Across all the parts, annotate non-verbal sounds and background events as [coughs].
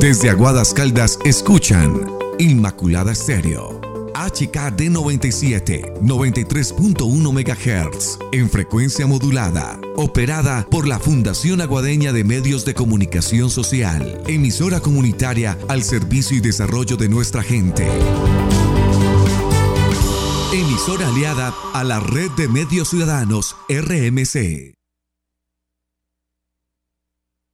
Desde Aguadas Caldas escuchan Inmaculada Estéreo. HKD 97, 93.1 MHz, en frecuencia modulada, operada por la Fundación Aguadeña de Medios de Comunicación Social, emisora comunitaria al servicio y desarrollo de nuestra gente. Emisora aliada a la Red de Medios Ciudadanos, RMC.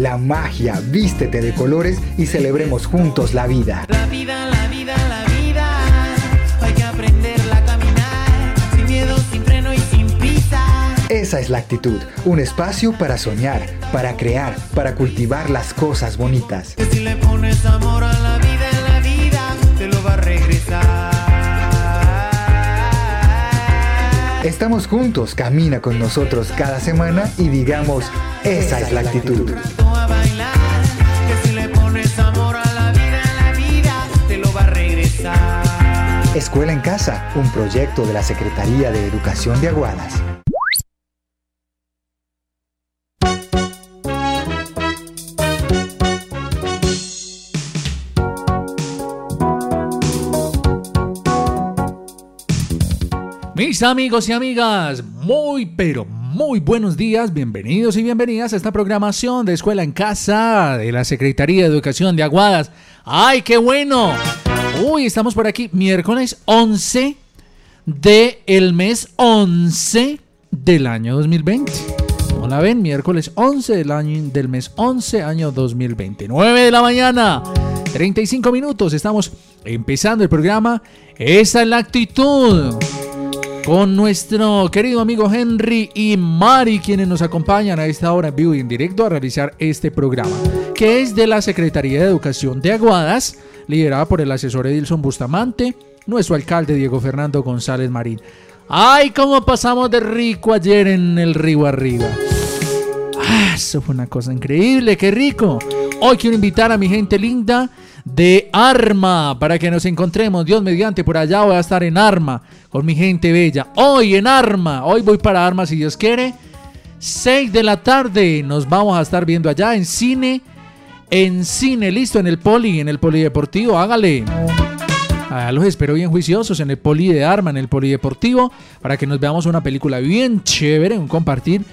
La magia, vístete de colores y celebremos juntos la vida. La vida, la vida, la vida. Hay que aprenderla a caminar, sin miedo, sin freno y sin prisa. Esa es la actitud, un espacio para soñar, para crear, para cultivar las cosas bonitas. Que si le pones amor a la vida, la vida te lo va a regresar. Estamos juntos, camina con nosotros cada semana y digamos, esa es la actitud. Escuela en Casa, un proyecto de la Secretaría de Educación de Aguadas. Mis amigos y amigas, muy pero muy buenos días, bienvenidos y bienvenidas a esta programación de Escuela en Casa de la Secretaría de Educación de Aguadas. ¡Ay, qué bueno! Uy, estamos por aquí, miércoles 11 del el mes 11 del año 2020. ¿Cómo la ven? Miércoles 11 del, año, del mes 11, año 2020. 9 de la mañana, 35 minutos. Estamos empezando el programa. Esa es la actitud con nuestro querido amigo Henry y Mari, quienes nos acompañan a esta hora en vivo y en directo a realizar este programa, que es de la Secretaría de Educación de Aguadas liderada por el asesor Edilson Bustamante, nuestro alcalde Diego Fernando González Marín. ¡Ay, cómo pasamos de rico ayer en el río arriba! ¡Ah, eso fue una cosa increíble! ¡Qué rico! Hoy quiero invitar a mi gente linda de Arma para que nos encontremos. Dios mediante, por allá voy a estar en Arma con mi gente bella. Hoy en Arma, hoy voy para Arma si Dios quiere. 6 de la tarde nos vamos a estar viendo allá en cine en cine, listo, en el poli, en el polideportivo, hágale. Ah, los espero bien juiciosos en el poli de arma, en el polideportivo, para que nos veamos una película bien chévere, un compartir.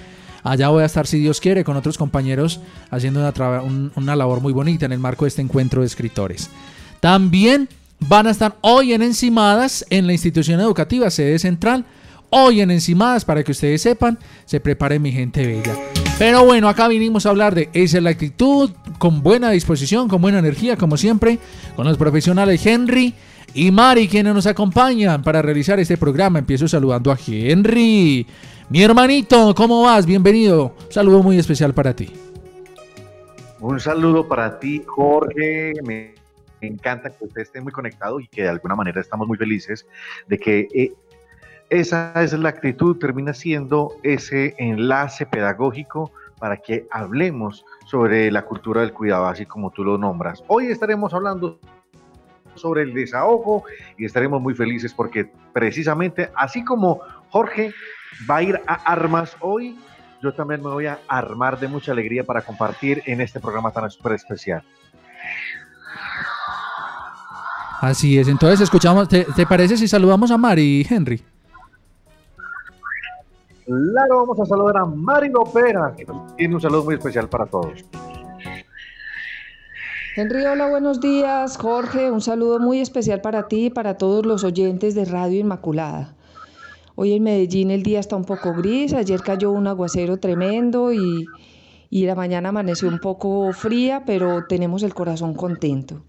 Allá voy a estar, si Dios quiere, con otros compañeros haciendo una, una labor muy bonita en el marco de este encuentro de escritores. También van a estar hoy en Encimadas, en la institución educativa, sede central. Hoy en Encimadas, para que ustedes sepan, se prepare mi gente bella. Pero bueno, acá vinimos a hablar de esa es la actitud, con buena disposición, con buena energía, como siempre, con los profesionales Henry y Mari, quienes nos acompañan para realizar este programa. Empiezo saludando a Henry. Mi hermanito, ¿cómo vas? Bienvenido. Un saludo muy especial para ti. Un saludo para ti, Jorge. Me encanta que usted esté muy conectado y que de alguna manera estamos muy felices de que eh, esa es la actitud, termina siendo ese enlace pedagógico para que hablemos sobre la cultura del cuidado, así como tú lo nombras. Hoy estaremos hablando sobre el desahogo y estaremos muy felices porque precisamente así como Jorge va a ir a armas hoy, yo también me voy a armar de mucha alegría para compartir en este programa tan súper especial. Así es, entonces escuchamos, ¿te, te parece si saludamos a Mari, Henry? Claro, vamos a saludar a Mari Lopera, que tiene un saludo muy especial para todos. Henry, hola, buenos días. Jorge, un saludo muy especial para ti y para todos los oyentes de Radio Inmaculada. Hoy en Medellín el día está un poco gris, ayer cayó un aguacero tremendo y, y la mañana amaneció un poco fría, pero tenemos el corazón contento.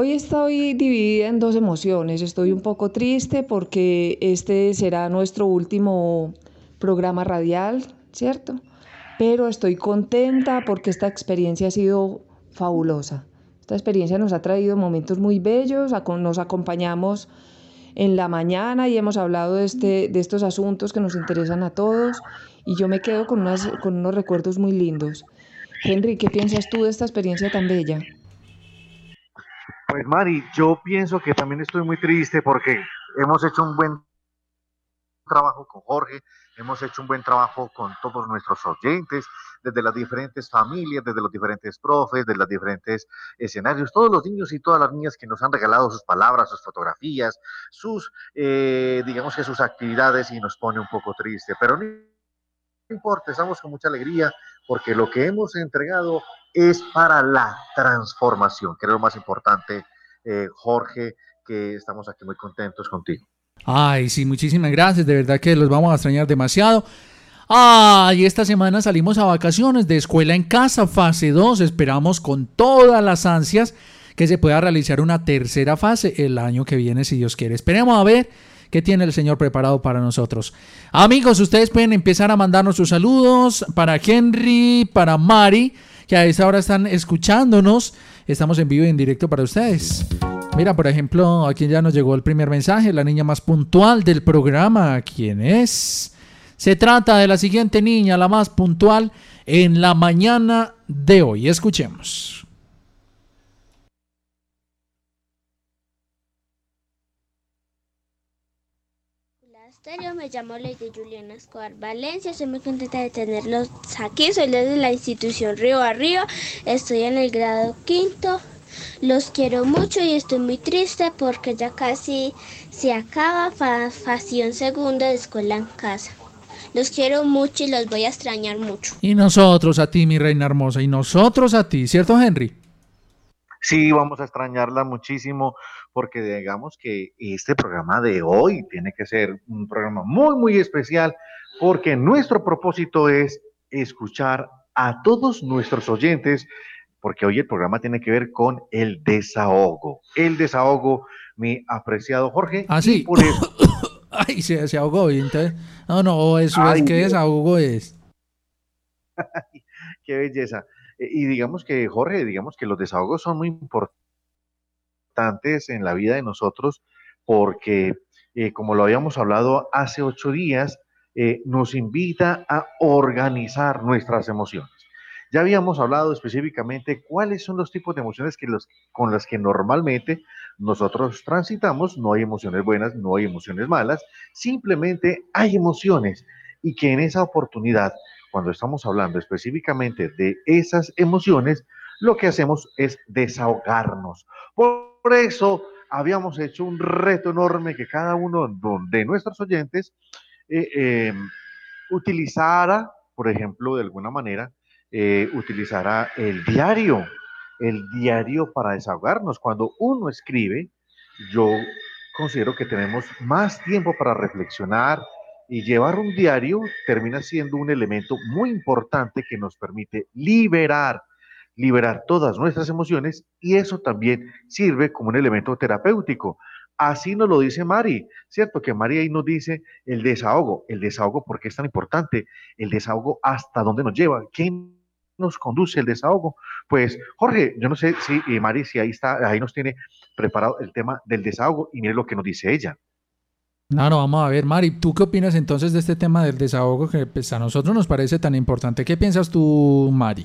Hoy estoy dividida en dos emociones. Estoy un poco triste porque este será nuestro último programa radial, ¿cierto? Pero estoy contenta porque esta experiencia ha sido fabulosa. Esta experiencia nos ha traído momentos muy bellos, nos acompañamos en la mañana y hemos hablado de, este, de estos asuntos que nos interesan a todos y yo me quedo con, unas, con unos recuerdos muy lindos. Henry, ¿qué piensas tú de esta experiencia tan bella? Pues Mari, yo pienso que también estoy muy triste porque hemos hecho un buen trabajo con Jorge, hemos hecho un buen trabajo con todos nuestros oyentes, desde las diferentes familias, desde los diferentes profes, desde los diferentes escenarios, todos los niños y todas las niñas que nos han regalado sus palabras, sus fotografías, sus, eh, digamos que sus actividades y nos pone un poco triste, pero no importa, estamos con mucha alegría porque lo que hemos entregado es para la transformación, que es lo más importante, eh, Jorge, que estamos aquí muy contentos contigo. Ay, sí, muchísimas gracias, de verdad que los vamos a extrañar demasiado. Ay, esta semana salimos a vacaciones de escuela en casa, fase 2, esperamos con todas las ansias que se pueda realizar una tercera fase el año que viene, si Dios quiere. Esperemos a ver qué tiene el Señor preparado para nosotros. Amigos, ustedes pueden empezar a mandarnos sus saludos para Henry, para Mari que a esa hora están escuchándonos. Estamos en vivo y en directo para ustedes. Mira, por ejemplo, aquí ya nos llegó el primer mensaje, la niña más puntual del programa. ¿Quién es? Se trata de la siguiente niña, la más puntual en la mañana de hoy. Escuchemos. Me llamo Lady Juliana Escobar Valencia, soy muy contenta de tenerlos aquí, soy desde la institución Río Arriba, estoy en el grado quinto, los quiero mucho y estoy muy triste porque ya casi se acaba facción segunda de escuela en casa. Los quiero mucho y los voy a extrañar mucho. Y nosotros a ti, mi reina hermosa, y nosotros a ti, ¿cierto, Henry? Sí, vamos a extrañarla muchísimo porque digamos que este programa de hoy tiene que ser un programa muy, muy especial porque nuestro propósito es escuchar a todos nuestros oyentes porque hoy el programa tiene que ver con el desahogo. El desahogo, mi apreciado Jorge. Ah, sí. [coughs] Ay, se, se ahogó. Entonces, no, no, eso es que desahogo es. [laughs] Qué belleza. Eh, y digamos que, Jorge, digamos que los desahogos son muy importantes en la vida de nosotros porque, eh, como lo habíamos hablado hace ocho días, eh, nos invita a organizar nuestras emociones. Ya habíamos hablado específicamente cuáles son los tipos de emociones que los, con las que normalmente nosotros transitamos. No hay emociones buenas, no hay emociones malas, simplemente hay emociones y que en esa oportunidad cuando estamos hablando específicamente de esas emociones, lo que hacemos es desahogarnos. Por eso habíamos hecho un reto enorme que cada uno de nuestros oyentes eh, eh, utilizara, por ejemplo, de alguna manera, eh, el diario, el diario para desahogarnos. Cuando uno escribe, yo considero que tenemos más tiempo para reflexionar, y llevar un diario termina siendo un elemento muy importante que nos permite liberar, liberar todas nuestras emociones y eso también sirve como un elemento terapéutico. Así nos lo dice Mari, ¿cierto? Que Mari ahí nos dice el desahogo. El desahogo, ¿por qué es tan importante? El desahogo, ¿hasta dónde nos lleva? ¿Quién nos conduce el desahogo? Pues, Jorge, yo no sé si eh, Mari, si ahí está, ahí nos tiene preparado el tema del desahogo y mire lo que nos dice ella. No, no, vamos a ver, Mari, ¿tú qué opinas entonces de este tema del desahogo que pues, a nosotros nos parece tan importante? ¿Qué piensas tú, Mari?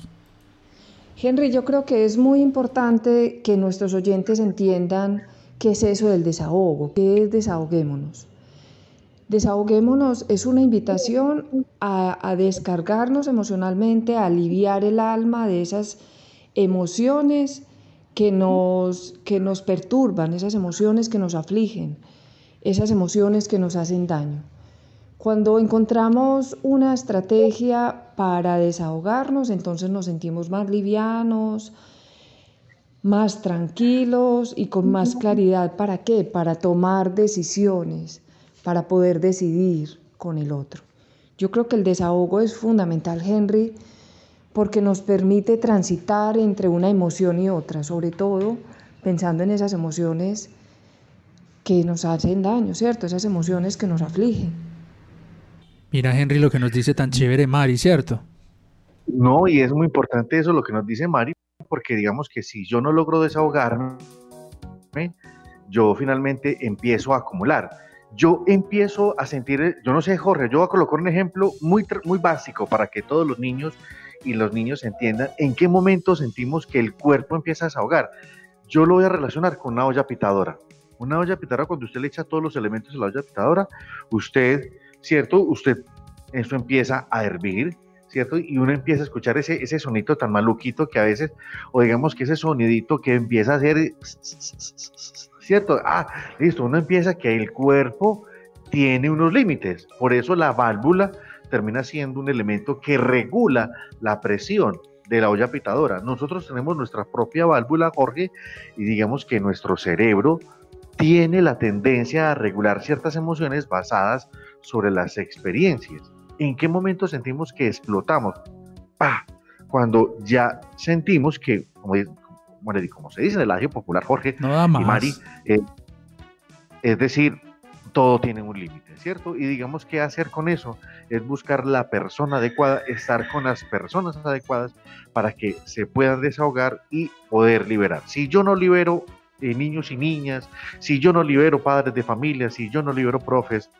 Henry, yo creo que es muy importante que nuestros oyentes entiendan qué es eso del desahogo, qué es desahoguémonos. Desahoguémonos es una invitación a, a descargarnos emocionalmente, a aliviar el alma de esas emociones que nos, que nos perturban, esas emociones que nos afligen, esas emociones que nos hacen daño. Cuando encontramos una estrategia para desahogarnos, entonces nos sentimos más livianos, más tranquilos y con más claridad. ¿Para qué? Para tomar decisiones, para poder decidir con el otro. Yo creo que el desahogo es fundamental, Henry, porque nos permite transitar entre una emoción y otra, sobre todo pensando en esas emociones que nos hacen daño, ¿cierto? Esas emociones que nos afligen. Mira, Henry, lo que nos dice tan chévere Mari, ¿cierto? No, y es muy importante eso lo que nos dice Mari, porque digamos que si yo no logro desahogarme, yo finalmente empiezo a acumular. Yo empiezo a sentir, yo no sé, Jorge, yo voy a colocar un ejemplo muy, muy básico para que todos los niños y los niños entiendan en qué momento sentimos que el cuerpo empieza a desahogar. Yo lo voy a relacionar con una olla pitadora. Una olla pitadora, cuando usted le echa todos los elementos a la olla pitadora, usted, ¿cierto? Usted, eso empieza a hervir, ¿cierto? Y uno empieza a escuchar ese, ese sonito tan maluquito que a veces, o digamos que ese sonidito que empieza a hacer, ¿cierto? Ah, listo, uno empieza que el cuerpo tiene unos límites. Por eso la válvula termina siendo un elemento que regula la presión de la olla pitadora. Nosotros tenemos nuestra propia válvula, Jorge, y digamos que nuestro cerebro tiene la tendencia a regular ciertas emociones basadas sobre las experiencias. ¿En qué momento sentimos que explotamos? ¡Pah! Cuando ya sentimos que, como, como se dice en el audio popular, Jorge y Mari, eh, es decir, todo tiene un límite, ¿cierto? Y digamos qué hacer con eso es buscar la persona adecuada, estar con las personas adecuadas para que se puedan desahogar y poder liberar. Si yo no libero eh, niños y niñas, si yo no libero padres de familia, si yo no libero profes,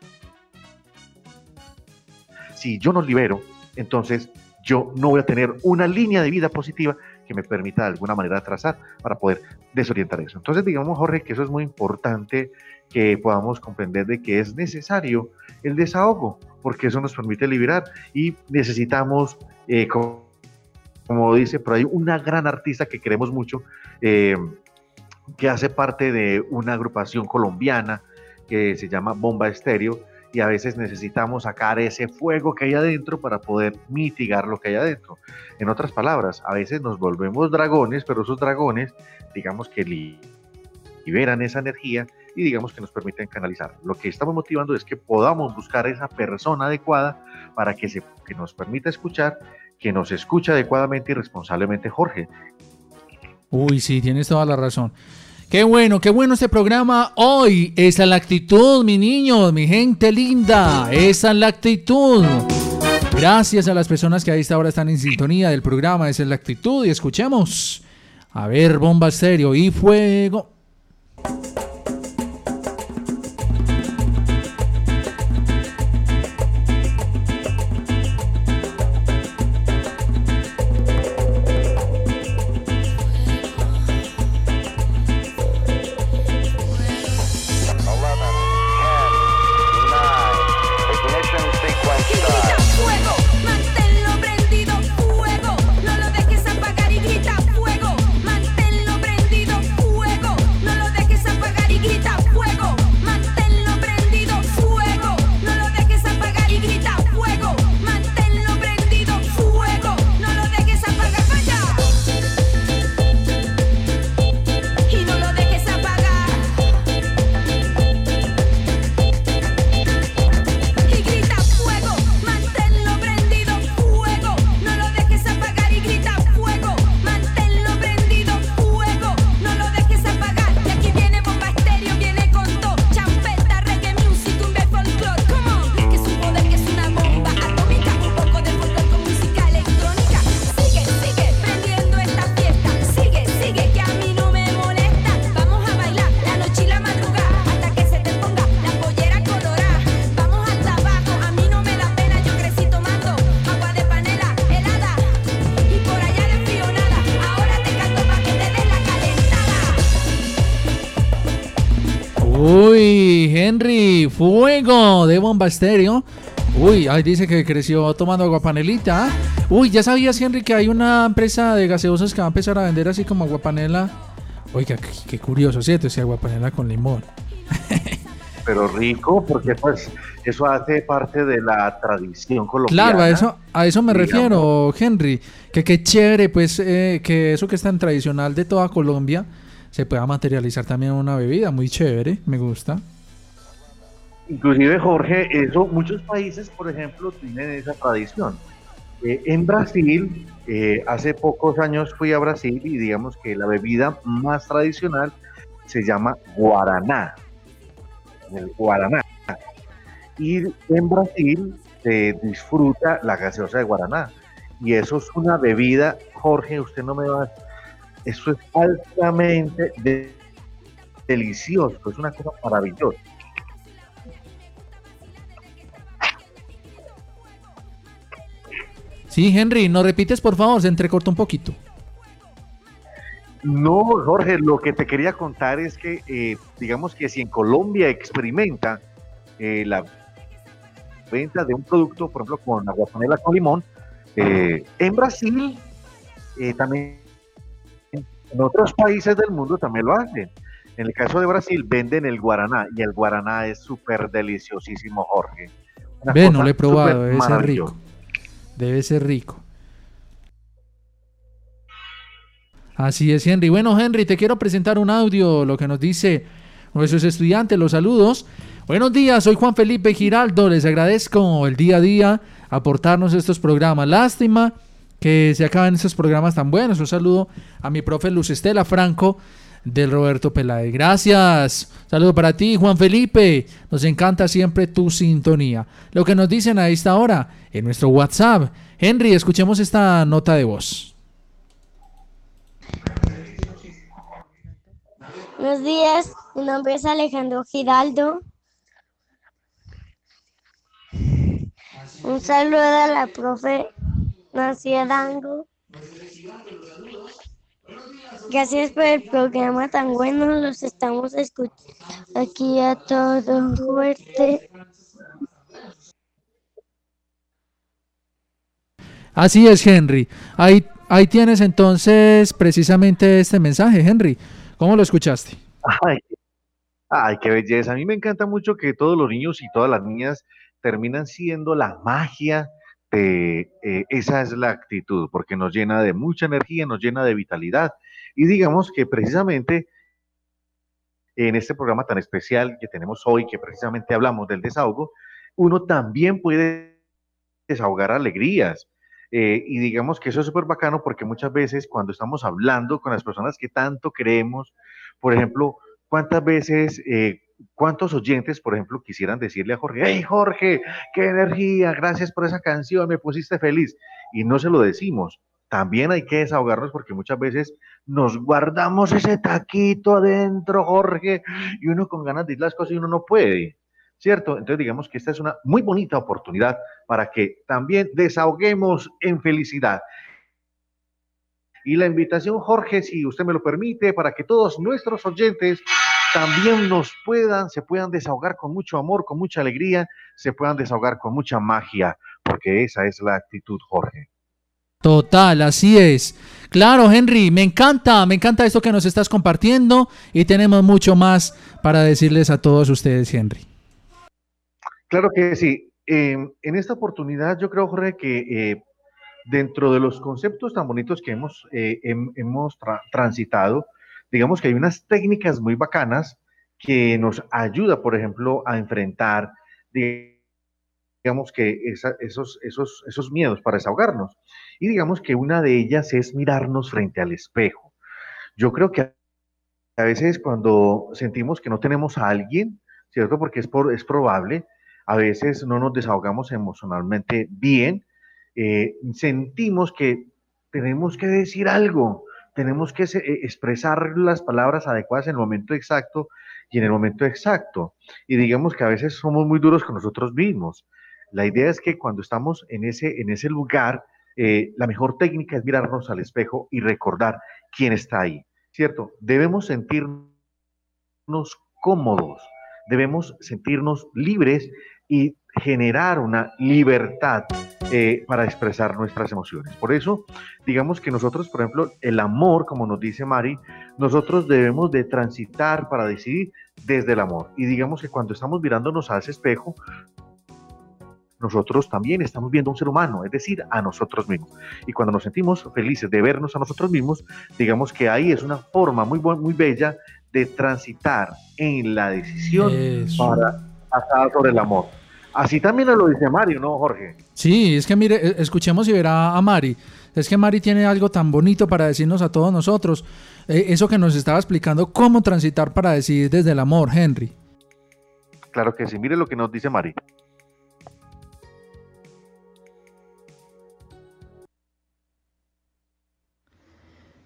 si yo no libero, entonces yo no voy a tener una línea de vida positiva que me permita de alguna manera trazar para poder desorientar eso. Entonces, digamos, Jorge, que eso es muy importante que podamos comprender de que es necesario el desahogo, porque eso nos permite liberar y necesitamos, eh, como, dice por ahí, una gran artista que queremos mucho, eh, que hace parte de una agrupación colombiana que se llama Bomba Estéreo, y a veces necesitamos sacar ese fuego que hay adentro para poder mitigar lo que hay adentro. En otras palabras, a veces nos volvemos dragones, pero esos dragones, digamos que liberan esa energía y digamos que nos permiten canalizar. Lo que estamos motivando es que podamos buscar esa persona adecuada para que, se, que nos permita escuchar, que nos escuche adecuadamente y responsablemente Jorge. Uy, sí, tienes toda la razón. Qué bueno, qué bueno este programa hoy. Esa es la actitud, mi niño, mi gente linda. Esa es la actitud. Gracias a las personas que a esta hora están en sintonía del programa. Esa es la actitud y escuchemos. A ver, bomba serio y fuego. Bomba Estéreo. Uy, ahí dice que creció tomando aguapanelita. Uy, ¿ya sabías, Henry, que hay una empresa de gaseosas que va a empezar a vender así como aguapanela? Oiga, qué, qué curioso, ¿cierto? Ese aguapanela con limón. [laughs] Pero rico, porque pues eso hace parte de la tradición colombiana. Claro, a eso, a eso me digamos. refiero, Henry. Que qué chévere, pues, eh, que eso que es tan tradicional de toda Colombia se pueda materializar también en una bebida. Muy chévere, me gusta. Inclusive, Jorge, eso, muchos países, por ejemplo, tienen esa tradición. Eh, en Brasil, eh, hace pocos años fui a Brasil y digamos que la bebida más tradicional se llama guaraná. El guaraná. Y en Brasil se disfruta la gaseosa de guaraná. Y eso es una bebida, Jorge, usted no me va a... Eso es altamente de- delicioso, es una cosa maravillosa. Sí, Henry, ¿no repites, por favor? Se entrecorta un poquito. No, Jorge, lo que te quería contar es que, eh, digamos que si en Colombia experimenta eh, la venta de un producto, por ejemplo, con aguapanela con limón, eh, en Brasil también, en otros países del mundo también lo hacen. En el caso de Brasil venden el guaraná y el guaraná es súper deliciosísimo, Jorge. Una Ve, no lo he probado, maravillosa. rico. Debe ser rico. Así es, Henry. Bueno, Henry, te quiero presentar un audio, lo que nos dice nuestros estudiantes, los saludos. Buenos días, soy Juan Felipe Giraldo, les agradezco el día a día aportarnos estos programas. Lástima que se acaben estos programas tan buenos. Un saludo a mi profe Luz Estela Franco del Roberto Peláez. Gracias. Saludo para ti, Juan Felipe. Nos encanta siempre tu sintonía. Lo que nos dicen a esta hora en nuestro WhatsApp. Henry, escuchemos esta nota de voz. Buenos días, mi nombre es Alejandro Giraldo. Un saludo a la profe Nancy Arango. Gracias por el programa tan bueno, los estamos escuchando aquí a todo fuerte. Así es, Henry. Ahí, ahí tienes entonces precisamente este mensaje, Henry. ¿Cómo lo escuchaste? Ay, ay, qué belleza. A mí me encanta mucho que todos los niños y todas las niñas terminan siendo la magia de eh, esa es la actitud, porque nos llena de mucha energía, nos llena de vitalidad. Y digamos que precisamente en este programa tan especial que tenemos hoy, que precisamente hablamos del desahogo, uno también puede desahogar alegrías. Eh, y digamos que eso es súper bacano porque muchas veces cuando estamos hablando con las personas que tanto queremos, por ejemplo, ¿cuántas veces, eh, cuántos oyentes, por ejemplo, quisieran decirle a Jorge, hey Jorge, qué energía, gracias por esa canción, me pusiste feliz? Y no se lo decimos. También hay que desahogarnos porque muchas veces nos guardamos ese taquito adentro, Jorge, y uno con ganas de ir las cosas y uno no puede. ¿Cierto? Entonces digamos que esta es una muy bonita oportunidad para que también desahoguemos en felicidad. Y la invitación, Jorge, si usted me lo permite, para que todos nuestros oyentes también nos puedan, se puedan desahogar con mucho amor, con mucha alegría, se puedan desahogar con mucha magia, porque esa es la actitud, Jorge. Total, así es. Claro, Henry, me encanta, me encanta esto que nos estás compartiendo y tenemos mucho más para decirles a todos ustedes, Henry. Claro que sí. Eh, en esta oportunidad yo creo, Jorge, que eh, dentro de los conceptos tan bonitos que hemos, eh, hem- hemos tra- transitado, digamos que hay unas técnicas muy bacanas que nos ayuda, por ejemplo, a enfrentar, digamos que esos, esos, esos miedos para desahogarnos. Y digamos que una de ellas es mirarnos frente al espejo. Yo creo que a veces cuando sentimos que no tenemos a alguien, ¿cierto? Porque es, por, es probable, a veces no nos desahogamos emocionalmente bien, eh, sentimos que tenemos que decir algo, tenemos que eh, expresar las palabras adecuadas en el momento exacto y en el momento exacto. Y digamos que a veces somos muy duros con nosotros mismos. La idea es que cuando estamos en ese, en ese lugar, eh, la mejor técnica es mirarnos al espejo y recordar quién está ahí, ¿cierto? Debemos sentirnos cómodos, debemos sentirnos libres y generar una libertad eh, para expresar nuestras emociones. Por eso, digamos que nosotros, por ejemplo, el amor, como nos dice Mari, nosotros debemos de transitar para decidir desde el amor. Y digamos que cuando estamos mirándonos a ese espejo, nosotros también estamos viendo a un ser humano, es decir, a nosotros mismos. Y cuando nos sentimos felices de vernos a nosotros mismos, digamos que ahí es una forma muy, muy bella de transitar en la decisión para pasar sobre el amor. Así también lo dice Mario, ¿no, Jorge? Sí, es que mire, e, escuchemos y verá a Mari. Es que Mari tiene algo tan bonito para decirnos a todos nosotros. Eh, eso que nos estaba explicando, cómo transitar para decidir desde el amor, Henry. Claro que sí, mire lo que nos dice Mari.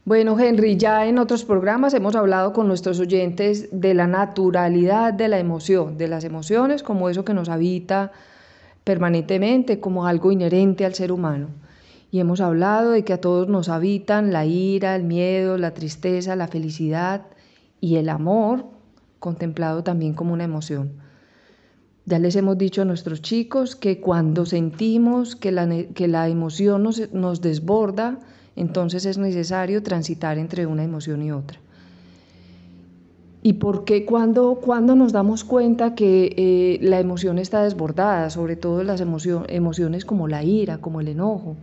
Bueno, Henry, ya en otros programas hemos hablado con nuestros oyentes de la naturalidad de la emoción, de las emociones como eso que nos habita permanentemente, como algo inherente al ser humano. Y hemos hablado de que a todos nos habitan la ira, el miedo, la tristeza, la felicidad y el amor, contemplado también como una emoción. Ya les hemos dicho a nuestros chicos que cuando sentimos que la, que la emoción nos, nos desborda, entonces es necesario transitar entre una emoción y otra. ¿Y por qué cuando, cuando nos damos cuenta que eh, la emoción está desbordada, sobre todo las emociones como la ira, como el enojo?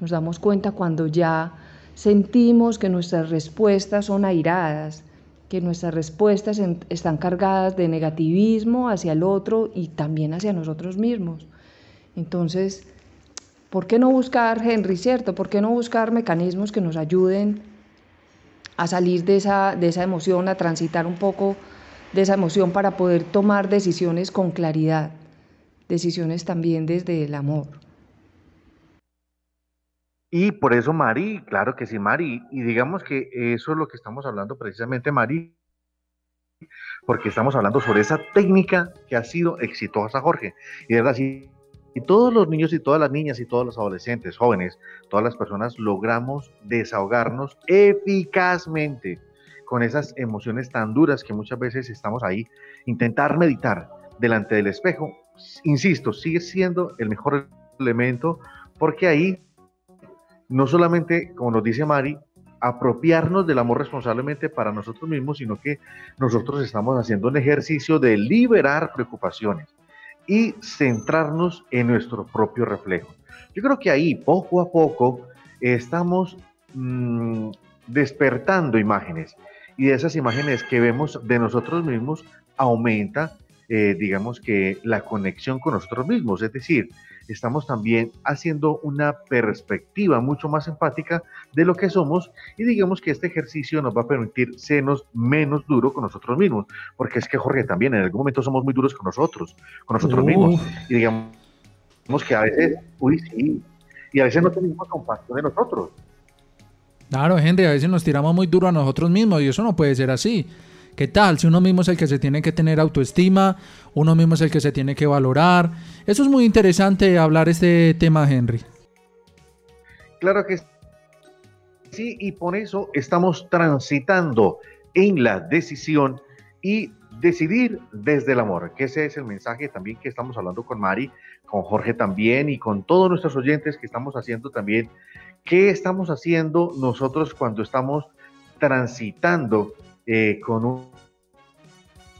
Nos damos cuenta cuando ya sentimos que nuestras respuestas son airadas, que nuestras respuestas están cargadas de negativismo hacia el otro y también hacia nosotros mismos. Entonces, ¿Por qué no buscar, Henry, cierto? ¿Por qué no buscar mecanismos que nos ayuden a salir de esa, de esa emoción, a transitar un poco de esa emoción para poder tomar decisiones con claridad, decisiones también desde el amor? Y por eso, Mari, claro que sí, Mari, y digamos que eso es lo que estamos hablando precisamente, Mari, porque estamos hablando sobre esa técnica que ha sido exitosa, Jorge. Y es así y todos los niños y todas las niñas y todos los adolescentes, jóvenes, todas las personas logramos desahogarnos eficazmente con esas emociones tan duras que muchas veces estamos ahí. Intentar meditar delante del espejo, insisto, sigue siendo el mejor elemento porque ahí no solamente, como nos dice Mari, apropiarnos del amor responsablemente para nosotros mismos, sino que nosotros estamos haciendo un ejercicio de liberar preocupaciones y centrarnos en nuestro propio reflejo. Yo creo que ahí poco a poco estamos mm, despertando imágenes y de esas imágenes que vemos de nosotros mismos aumenta, eh, digamos que la conexión con nosotros mismos, es decir, estamos también haciendo una perspectiva mucho más empática de lo que somos y digamos que este ejercicio nos va a permitir sernos menos duro con nosotros mismos, porque es que Jorge también en algún momento somos muy duros con nosotros, con nosotros mismos y digamos que a veces, uy, sí, y a veces no tenemos compasión de nosotros. Claro, gente, a veces nos tiramos muy duro a nosotros mismos y eso no puede ser así. ¿Qué tal? Si uno mismo es el que se tiene que tener autoestima, uno mismo es el que se tiene que valorar. Eso es muy interesante hablar este tema, Henry. Claro que sí, y por eso estamos transitando en la decisión y decidir desde el amor, que ese es el mensaje también que estamos hablando con Mari, con Jorge también y con todos nuestros oyentes que estamos haciendo también. ¿Qué estamos haciendo nosotros cuando estamos transitando eh, con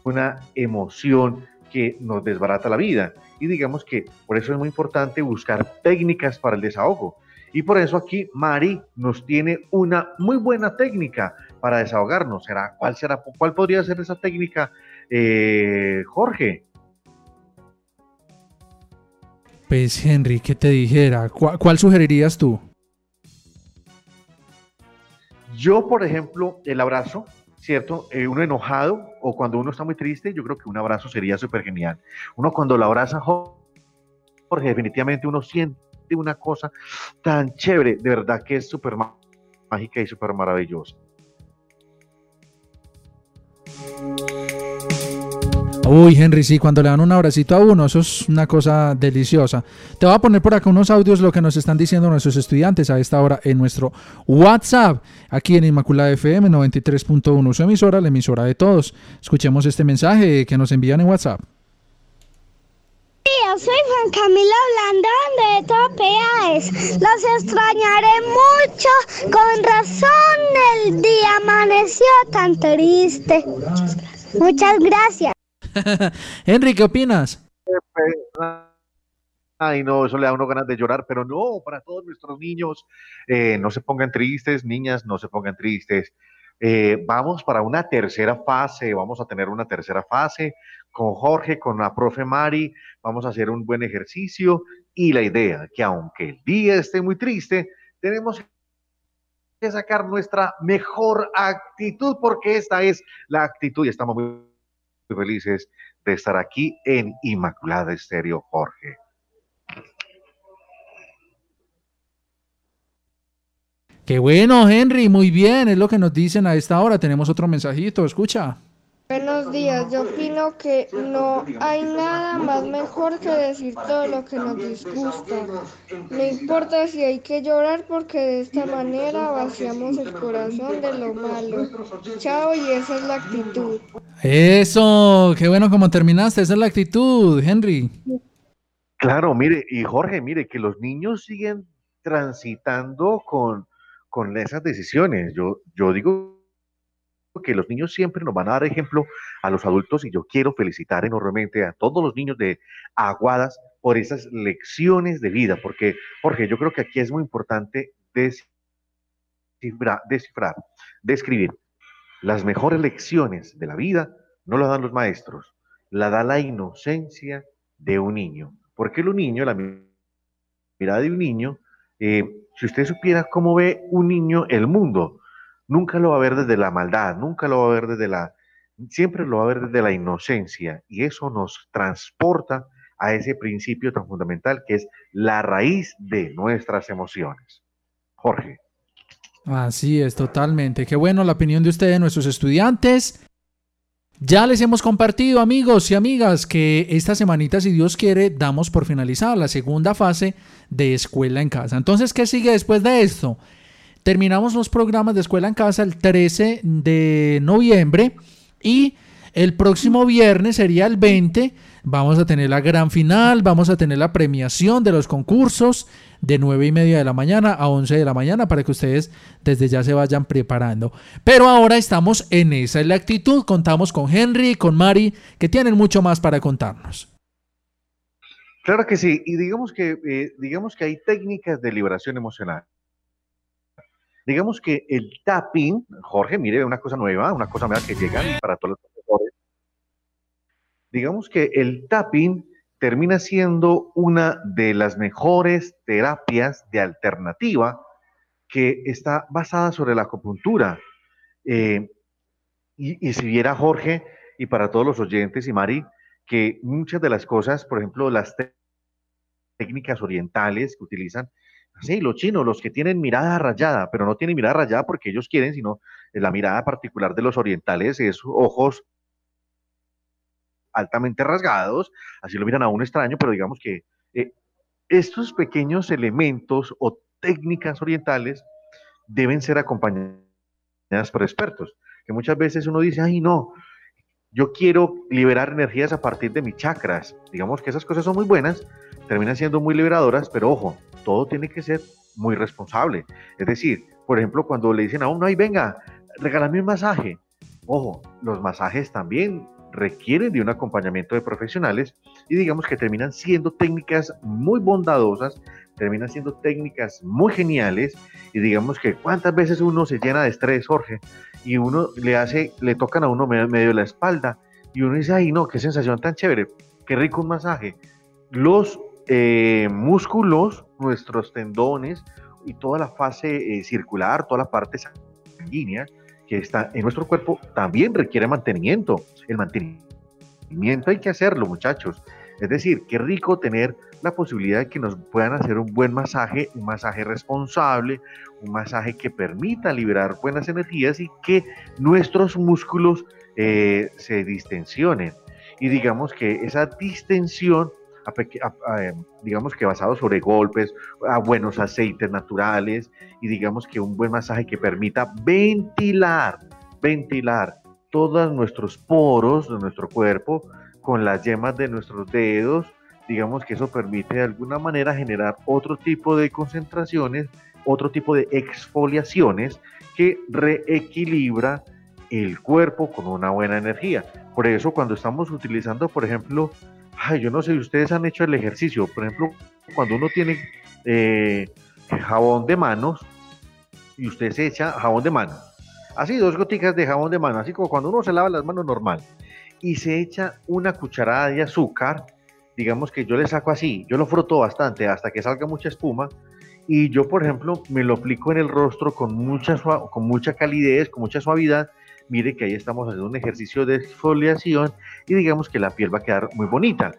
una emoción que nos desbarata la vida. Y digamos que por eso es muy importante buscar técnicas para el desahogo. Y por eso aquí Mari nos tiene una muy buena técnica para desahogarnos. ¿Será, ¿Cuál, será, cuál podría ser esa técnica, eh, Jorge? Pues Henry, ¿qué te dijera? ¿Cuál sugerirías tú? Yo, por ejemplo, el abrazo, ¿cierto? Eh, uno enojado o cuando uno está muy triste, yo creo que un abrazo sería súper genial. Uno cuando lo abraza, Jorge, definitivamente uno siente una cosa tan chévere, de verdad que es súper mágica y súper maravillosa. Uy, Henry, sí, cuando le dan un abracito a uno, eso es una cosa deliciosa. Te voy a poner por acá unos audios, lo que nos están diciendo nuestros estudiantes a esta hora en nuestro WhatsApp, aquí en Inmaculada FM 93.1, su emisora, la emisora de todos. Escuchemos este mensaje que nos envían en WhatsApp. Yo soy Juan Camilo Blandón de Topeaes. Los extrañaré mucho. Con razón el día amaneció tan triste. Muchas gracias. [laughs] Henry, ¿qué opinas? Ay, no, eso le da uno ganas de llorar, pero no, para todos nuestros niños, eh, no se pongan tristes, niñas, no se pongan tristes. Eh, vamos para una tercera fase, vamos a tener una tercera fase con Jorge, con la profe Mari, vamos a hacer un buen ejercicio y la idea que aunque el día esté muy triste, tenemos que sacar nuestra mejor actitud porque esta es la actitud y estamos muy felices de estar aquí en Inmaculada Estéreo, Jorge. Qué bueno, Henry, muy bien, es lo que nos dicen a esta hora. Tenemos otro mensajito, escucha. Buenos días, yo opino que no hay nada más mejor que decir todo lo que nos disgusta. No importa si hay que llorar porque de esta manera vaciamos el corazón de lo malo. Chao y esa es la actitud. Eso, qué bueno como terminaste, esa es la actitud, Henry. Claro, mire, y Jorge, mire, que los niños siguen transitando con, con esas decisiones. Yo, yo digo que los niños siempre nos van a dar ejemplo a los adultos y yo quiero felicitar enormemente a todos los niños de Aguadas por esas lecciones de vida, porque Jorge, yo creo que aquí es muy importante descifrar, describir las mejores lecciones de la vida no las dan los maestros, la da la inocencia de un niño. Porque el niño, la mirada de un niño, eh, si usted supiera cómo ve un niño el mundo, nunca lo va a ver desde la maldad, nunca lo va a ver desde la, siempre lo va a ver desde la inocencia y eso nos transporta a ese principio tan fundamental que es la raíz de nuestras emociones. Jorge. Así es, totalmente. Qué bueno la opinión de ustedes, nuestros estudiantes. Ya les hemos compartido, amigos y amigas, que esta semanita, si Dios quiere, damos por finalizada la segunda fase de Escuela en Casa. Entonces, ¿qué sigue después de esto? Terminamos los programas de escuela en casa el 13 de noviembre y el próximo viernes sería el 20. Vamos a tener la gran final, vamos a tener la premiación de los concursos de 9 y media de la mañana a 11 de la mañana para que ustedes desde ya se vayan preparando. Pero ahora estamos en esa es la actitud. Contamos con Henry y con Mari que tienen mucho más para contarnos. Claro que sí, y digamos que, eh, digamos que hay técnicas de liberación emocional. Digamos que el tapping, Jorge, mire, una cosa nueva, una cosa nueva que llega para todos los profesores. Digamos que el tapping termina siendo una de las mejores terapias de alternativa que está basada sobre la acupuntura. Eh, y, y si viera Jorge, y para todos los oyentes y Mari, que muchas de las cosas, por ejemplo, las técnicas orientales que utilizan, Sí, los chinos, los que tienen mirada rayada, pero no tienen mirada rayada porque ellos quieren, sino la mirada particular de los orientales es ojos altamente rasgados, así lo miran a un extraño, pero digamos que eh, estos pequeños elementos o técnicas orientales deben ser acompañadas por expertos, que muchas veces uno dice, ay no, yo quiero liberar energías a partir de mis chakras, digamos que esas cosas son muy buenas, terminan siendo muy liberadoras, pero ojo, todo tiene que ser muy responsable. Es decir, por ejemplo, cuando le dicen a uno, ay, venga, regálame un masaje. Ojo, los masajes también requieren de un acompañamiento de profesionales y digamos que terminan siendo técnicas muy bondadosas, terminan siendo técnicas muy geniales y digamos que cuántas veces uno se llena de estrés, Jorge, y uno le hace, le tocan a uno medio, medio la espalda y uno dice, ay no, qué sensación tan chévere, qué rico un masaje. Los eh, músculos, nuestros tendones y toda la fase eh, circular, toda la parte sanguínea que está en nuestro cuerpo también requiere mantenimiento. El mantenimiento hay que hacerlo, muchachos. Es decir, qué rico tener la posibilidad de que nos puedan hacer un buen masaje, un masaje responsable, un masaje que permita liberar buenas energías y que nuestros músculos eh, se distensionen. y digamos que esa distensión, eh, digamos que basado sobre golpes, a buenos aceites naturales y digamos que un buen masaje que permita ventilar, ventilar todos nuestros poros de nuestro cuerpo con las yemas de nuestros dedos, digamos que eso permite de alguna manera generar otro tipo de concentraciones, otro tipo de exfoliaciones que reequilibra el cuerpo con una buena energía. Por eso cuando estamos utilizando, por ejemplo, ay, yo no sé ustedes han hecho el ejercicio, por ejemplo, cuando uno tiene eh, jabón de manos y usted se echa jabón de manos, así dos goticas de jabón de mano, así como cuando uno se lava las manos normal, y se echa una cucharada de azúcar, digamos que yo le saco así, yo lo froto bastante hasta que salga mucha espuma, y yo, por ejemplo, me lo aplico en el rostro con mucha, con mucha calidez, con mucha suavidad, mire que ahí estamos haciendo un ejercicio de exfoliación y digamos que la piel va a quedar muy bonita.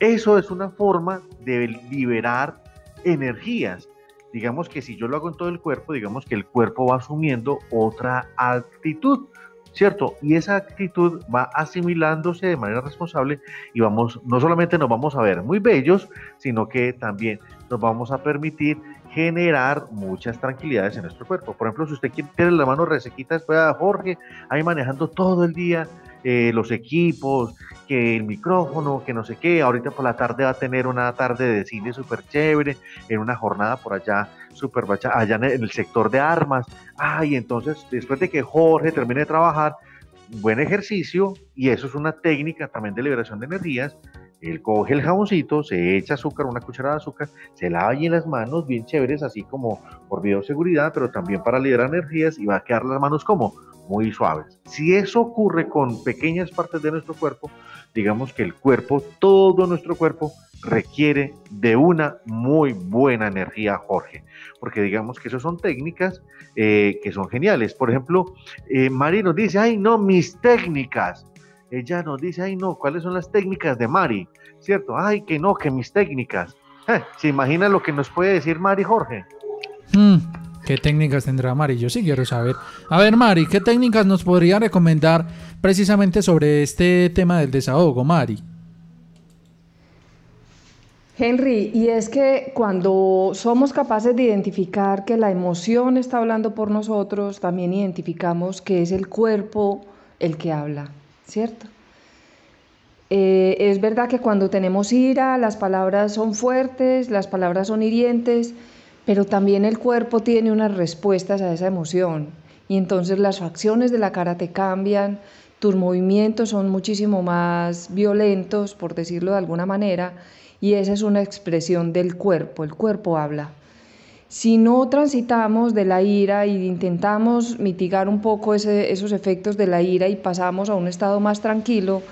Eso es una forma de liberar energías. Digamos que si yo lo hago en todo el cuerpo, digamos que el cuerpo va asumiendo otra actitud, ¿cierto? Y esa actitud va asimilándose de manera responsable y vamos, no solamente nos vamos a ver muy bellos, sino que también nos vamos a permitir generar muchas tranquilidades en nuestro cuerpo. Por ejemplo, si usted quiere tener la mano resequita después a Jorge, ahí manejando todo el día eh, los equipos, que el micrófono, que no sé qué, ahorita por la tarde va a tener una tarde de cine súper chévere, en una jornada por allá, súper allá en el sector de armas. Ay, entonces, después de que Jorge termine de trabajar, buen ejercicio, y eso es una técnica también de liberación de energías, él coge el jaboncito, se echa azúcar, una cucharada de azúcar, se lava allí las manos bien chéveres, así como por bioseguridad, pero también para liberar energías y va a quedar las manos como muy suaves. Si eso ocurre con pequeñas partes de nuestro cuerpo, digamos que el cuerpo, todo nuestro cuerpo, requiere de una muy buena energía, Jorge, porque digamos que esas son técnicas eh, que son geniales. Por ejemplo, eh, Mari nos dice, ay, no, mis técnicas ella nos dice, ay no, ¿cuáles son las técnicas de Mari? ¿Cierto? Ay, que no, que mis técnicas. Eh, ¿Se imagina lo que nos puede decir Mari Jorge? Hmm, ¿Qué técnicas tendrá Mari? Yo sí quiero saber. A ver, Mari, ¿qué técnicas nos podría recomendar precisamente sobre este tema del desahogo, Mari? Henry, y es que cuando somos capaces de identificar que la emoción está hablando por nosotros, también identificamos que es el cuerpo el que habla. ¿Cierto? Eh, es verdad que cuando tenemos ira, las palabras son fuertes, las palabras son hirientes, pero también el cuerpo tiene unas respuestas a esa emoción. Y entonces las facciones de la cara te cambian, tus movimientos son muchísimo más violentos, por decirlo de alguna manera, y esa es una expresión del cuerpo, el cuerpo habla. Si no transitamos de la ira y intentamos mitigar un poco esos efectos de la ira y pasamos a un estado más tranquilo,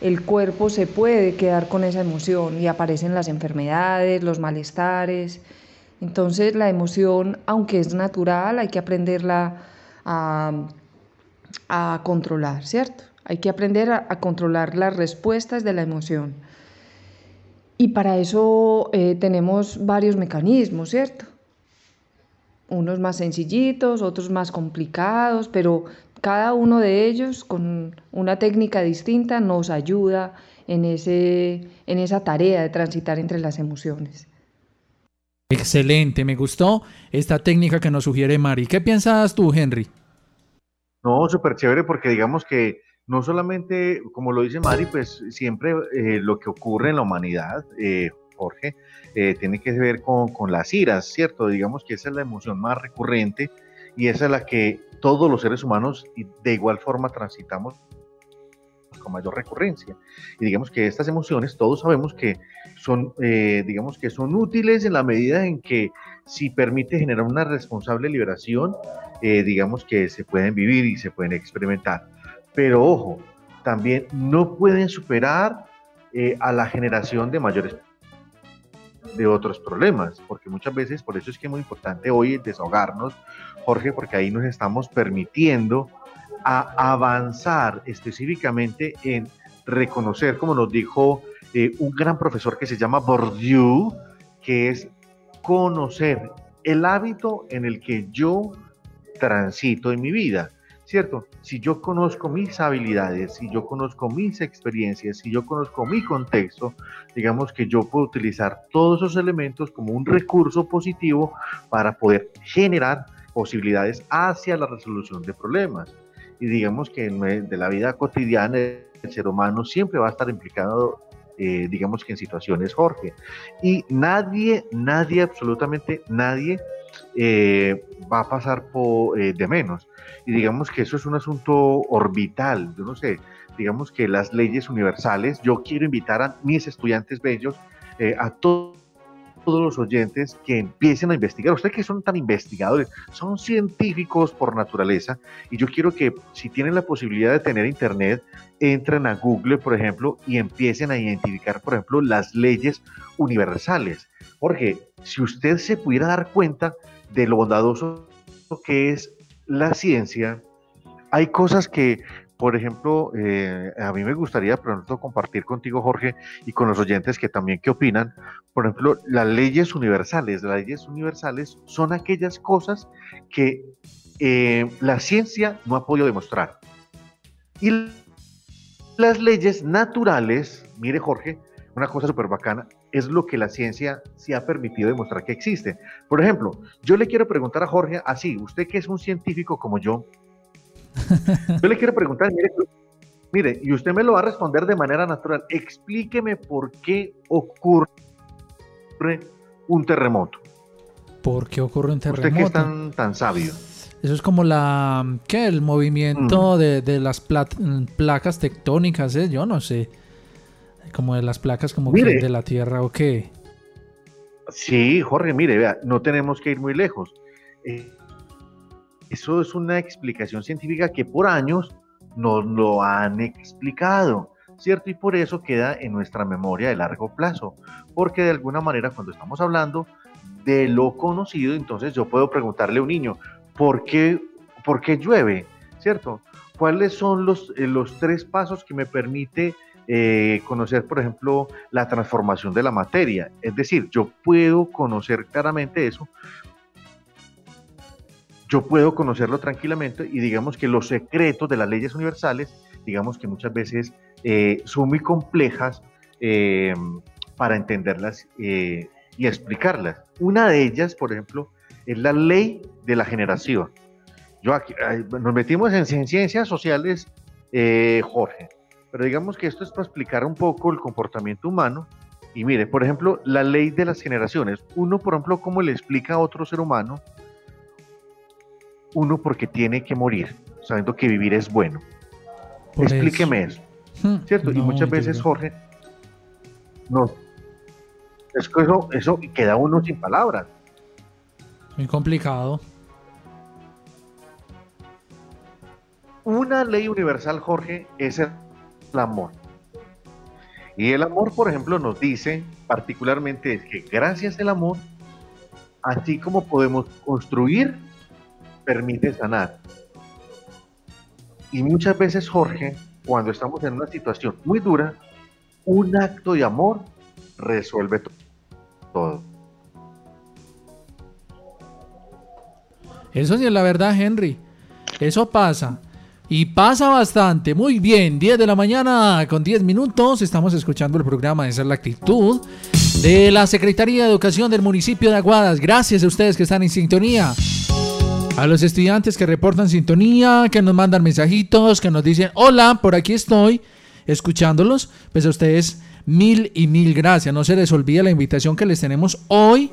el cuerpo se puede quedar con esa emoción y aparecen las enfermedades, los malestares. Entonces la emoción, aunque es natural, hay que aprenderla a, controlar, ¿cierto? Hay que aprender a, controlar las respuestas de la emoción. Y para eso eh, tenemos varios mecanismos, ¿cierto? Unos más sencillitos, otros más complicados, pero cada uno de ellos con una técnica distinta nos ayuda en, ese, en esa tarea de transitar entre las emociones. Excelente, me gustó esta técnica que nos sugiere Mari. ¿Qué piensas tú, Henry? No, súper chévere porque digamos que no solamente, como lo dice Mari, pues siempre eh, lo que ocurre en la humanidad, eh, Jorge, eh, tiene que ver con, con, las iras, ¿cierto? Digamos que esa es la emoción más recurrente y esa es la que todos los seres humanos de igual forma transitamos con mayor recurrencia. Y digamos que estas emociones, todos sabemos que son, eh, digamos que son útiles en la medida en que si permite generar una responsable liberación, eh, digamos que se pueden vivir y se pueden experimentar. Pero ojo, también no pueden superar a la generación de mayores de otros problemas, porque muchas veces, por eso es que es muy importante hoy desahogarnos, Jorge, porque ahí nos estamos permitiendo a avanzar específicamente en reconocer, como nos dijo eh, un gran profesor que se llama Bourdieu, que es conocer el hábito en el que yo transito en mi vida. ¿Cierto? Si yo conozco mis habilidades, si yo conozco mis experiencias, si yo conozco mi contexto, digamos que yo puedo utilizar todos esos elementos como un recurso positivo para poder generar posibilidades hacia la resolución de problemas. Y digamos que de la vida cotidiana el ser humano siempre va a estar implicado eh, digamos que en situaciones, Jorge. Y nadie, nadie, absolutamente nadie eh, va a pasar por, eh, de menos. Y digamos que eso es un asunto orbital, yo no sé, digamos que las leyes universales, yo quiero invitar a mis estudiantes bellos, a todos todos los oyentes que empiecen a investigar. Ustedes que son tan investigadores, son científicos por naturaleza, y yo quiero que si tienen la posibilidad de tener internet, entren a Google, por ejemplo, y empiecen a identificar, por ejemplo, las leyes universales. Porque si usted se pudiera dar cuenta de lo bondadoso que es la ciencia, hay cosas que por ejemplo, eh, a mí me gustaría pronto compartir contigo, Jorge, y con los oyentes que también qué opinan. Por ejemplo, las leyes universales. Las leyes universales son aquellas cosas que eh, la ciencia no ha podido demostrar. Y las leyes naturales, mire Jorge, una cosa súper bacana, es lo que la ciencia se ha permitido demostrar que existe. Por ejemplo, yo le quiero preguntar a Jorge, así, usted que es un científico como yo, [laughs] yo le quiero preguntar, mire, y usted me lo va a responder de manera natural. Explíqueme por qué ocurre un terremoto. ¿Por qué ocurre un terremoto? Usted que es tan, tan sabio. Eso es como la, ¿qué? El movimiento de, las placas tectónicas, ¿eh? Yo no sé. Como de las placas como de la Tierra o qué. Sí, Jorge, mire, vea, no tenemos que ir muy lejos. Eh, eso es una explicación científica que por años nos lo han explicado, ¿cierto? Y por eso queda en nuestra memoria de largo plazo, porque de alguna manera cuando estamos hablando de lo conocido, entonces yo puedo preguntarle a un niño, ¿por qué, por qué llueve? ¿Cierto? ¿Cuáles son los, eh, los tres pasos que me permite eh, conocer, por ejemplo, la transformación de la materia? Es decir, yo puedo conocer claramente eso yo puedo conocerlo tranquilamente y digamos que los secretos de las leyes universales, digamos que muchas veces eh, son muy complejas eh, para entenderlas eh, y explicarlas. Una de ellas, por ejemplo, es la ley de la generación. Yo aquí, nos metimos en, ciencias sociales, Jorge, pero digamos que esto es para explicar un poco el comportamiento humano. Y mire, por ejemplo, la ley de las generaciones. Uno, por ejemplo, cómo le explica a otro ser humano uno porque tiene que morir, sabiendo que vivir es bueno. Explíqueme eso. Hmm. ¿Cierto? y muchas veces, Jorge, no. Es que eso, eso queda uno sin palabras. Muy complicado. Una ley universal, Jorge, es el amor. Y el amor, por ejemplo, nos dice particularmente que gracias al amor, así como podemos construir permite sanar. Y muchas veces, Jorge, cuando estamos en una situación muy dura, un acto de amor resuelve todo. Eso sí es la verdad, Henry. Eso pasa. Y pasa bastante. Muy bien, 10 de la mañana con 10 minutos. Estamos escuchando el programa de Ser la Actitud de la Secretaría de Educación del municipio de Aguadas. Gracias a ustedes que están en sintonía. A los estudiantes que reportan sintonía, que nos mandan mensajitos, que nos dicen, hola, por aquí estoy, escuchándolos, pues a ustedes mil y mil gracias. No se les olvide la invitación que les tenemos hoy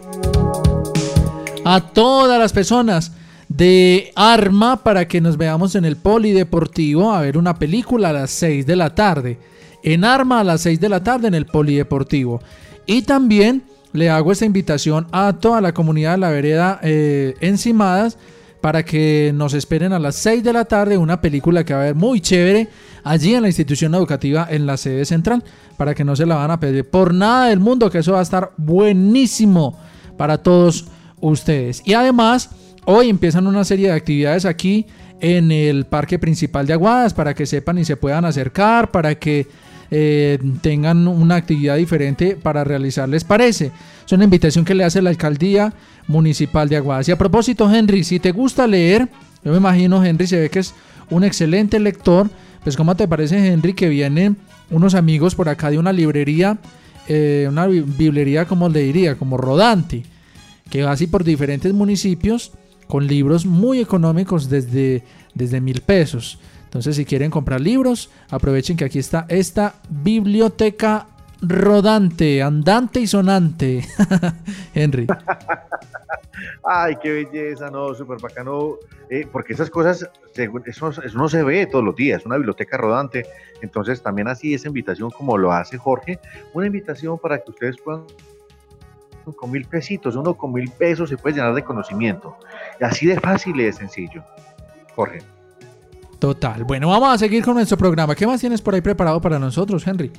a todas las personas de Arma para que nos veamos en el Polideportivo a ver una película a las 6 de la tarde. En Arma a las 6 de la tarde en el Polideportivo. Y también le hago esta invitación a toda la comunidad de la vereda eh, Encimadas para que nos esperen a las 6 de la tarde una película que va a ver muy chévere allí en la institución educativa en la sede central, para que no se la van a pedir por nada del mundo, que eso va a estar buenísimo para todos ustedes. Y además, hoy empiezan una serie de actividades aquí en el parque principal de Aguadas, para que sepan y se puedan acercar, para que eh, tengan una actividad diferente para realizar, ¿les parece? Es una invitación que le hace la alcaldía municipal de Aguadas. Y a propósito, Henry, si te gusta leer, yo me imagino, Henry, se ve que es un excelente lector. Pues ¿cómo te parece, Henry, que vienen unos amigos por acá de una librería, eh, una bi- biblería, como le diría, como rodante, que va así por diferentes municipios con libros muy económicos desde, desde mil pesos. Entonces, si quieren comprar libros, aprovechen que aquí está esta biblioteca rodante, andante y sonante. [laughs] Henry. [laughs] Ay, qué belleza, no, súper bacano, eh, porque esas cosas, eso, eso no se ve todos los días, una biblioteca rodante, entonces también así esa invitación como lo hace Jorge, una invitación para que ustedes puedan con mil pesitos, uno con mil pesos se puede llenar de conocimiento, y así de fácil y de sencillo. Jorge. Total. Bueno, vamos a seguir con nuestro programa. ¿Qué más tienes por ahí preparado para nosotros, Henry?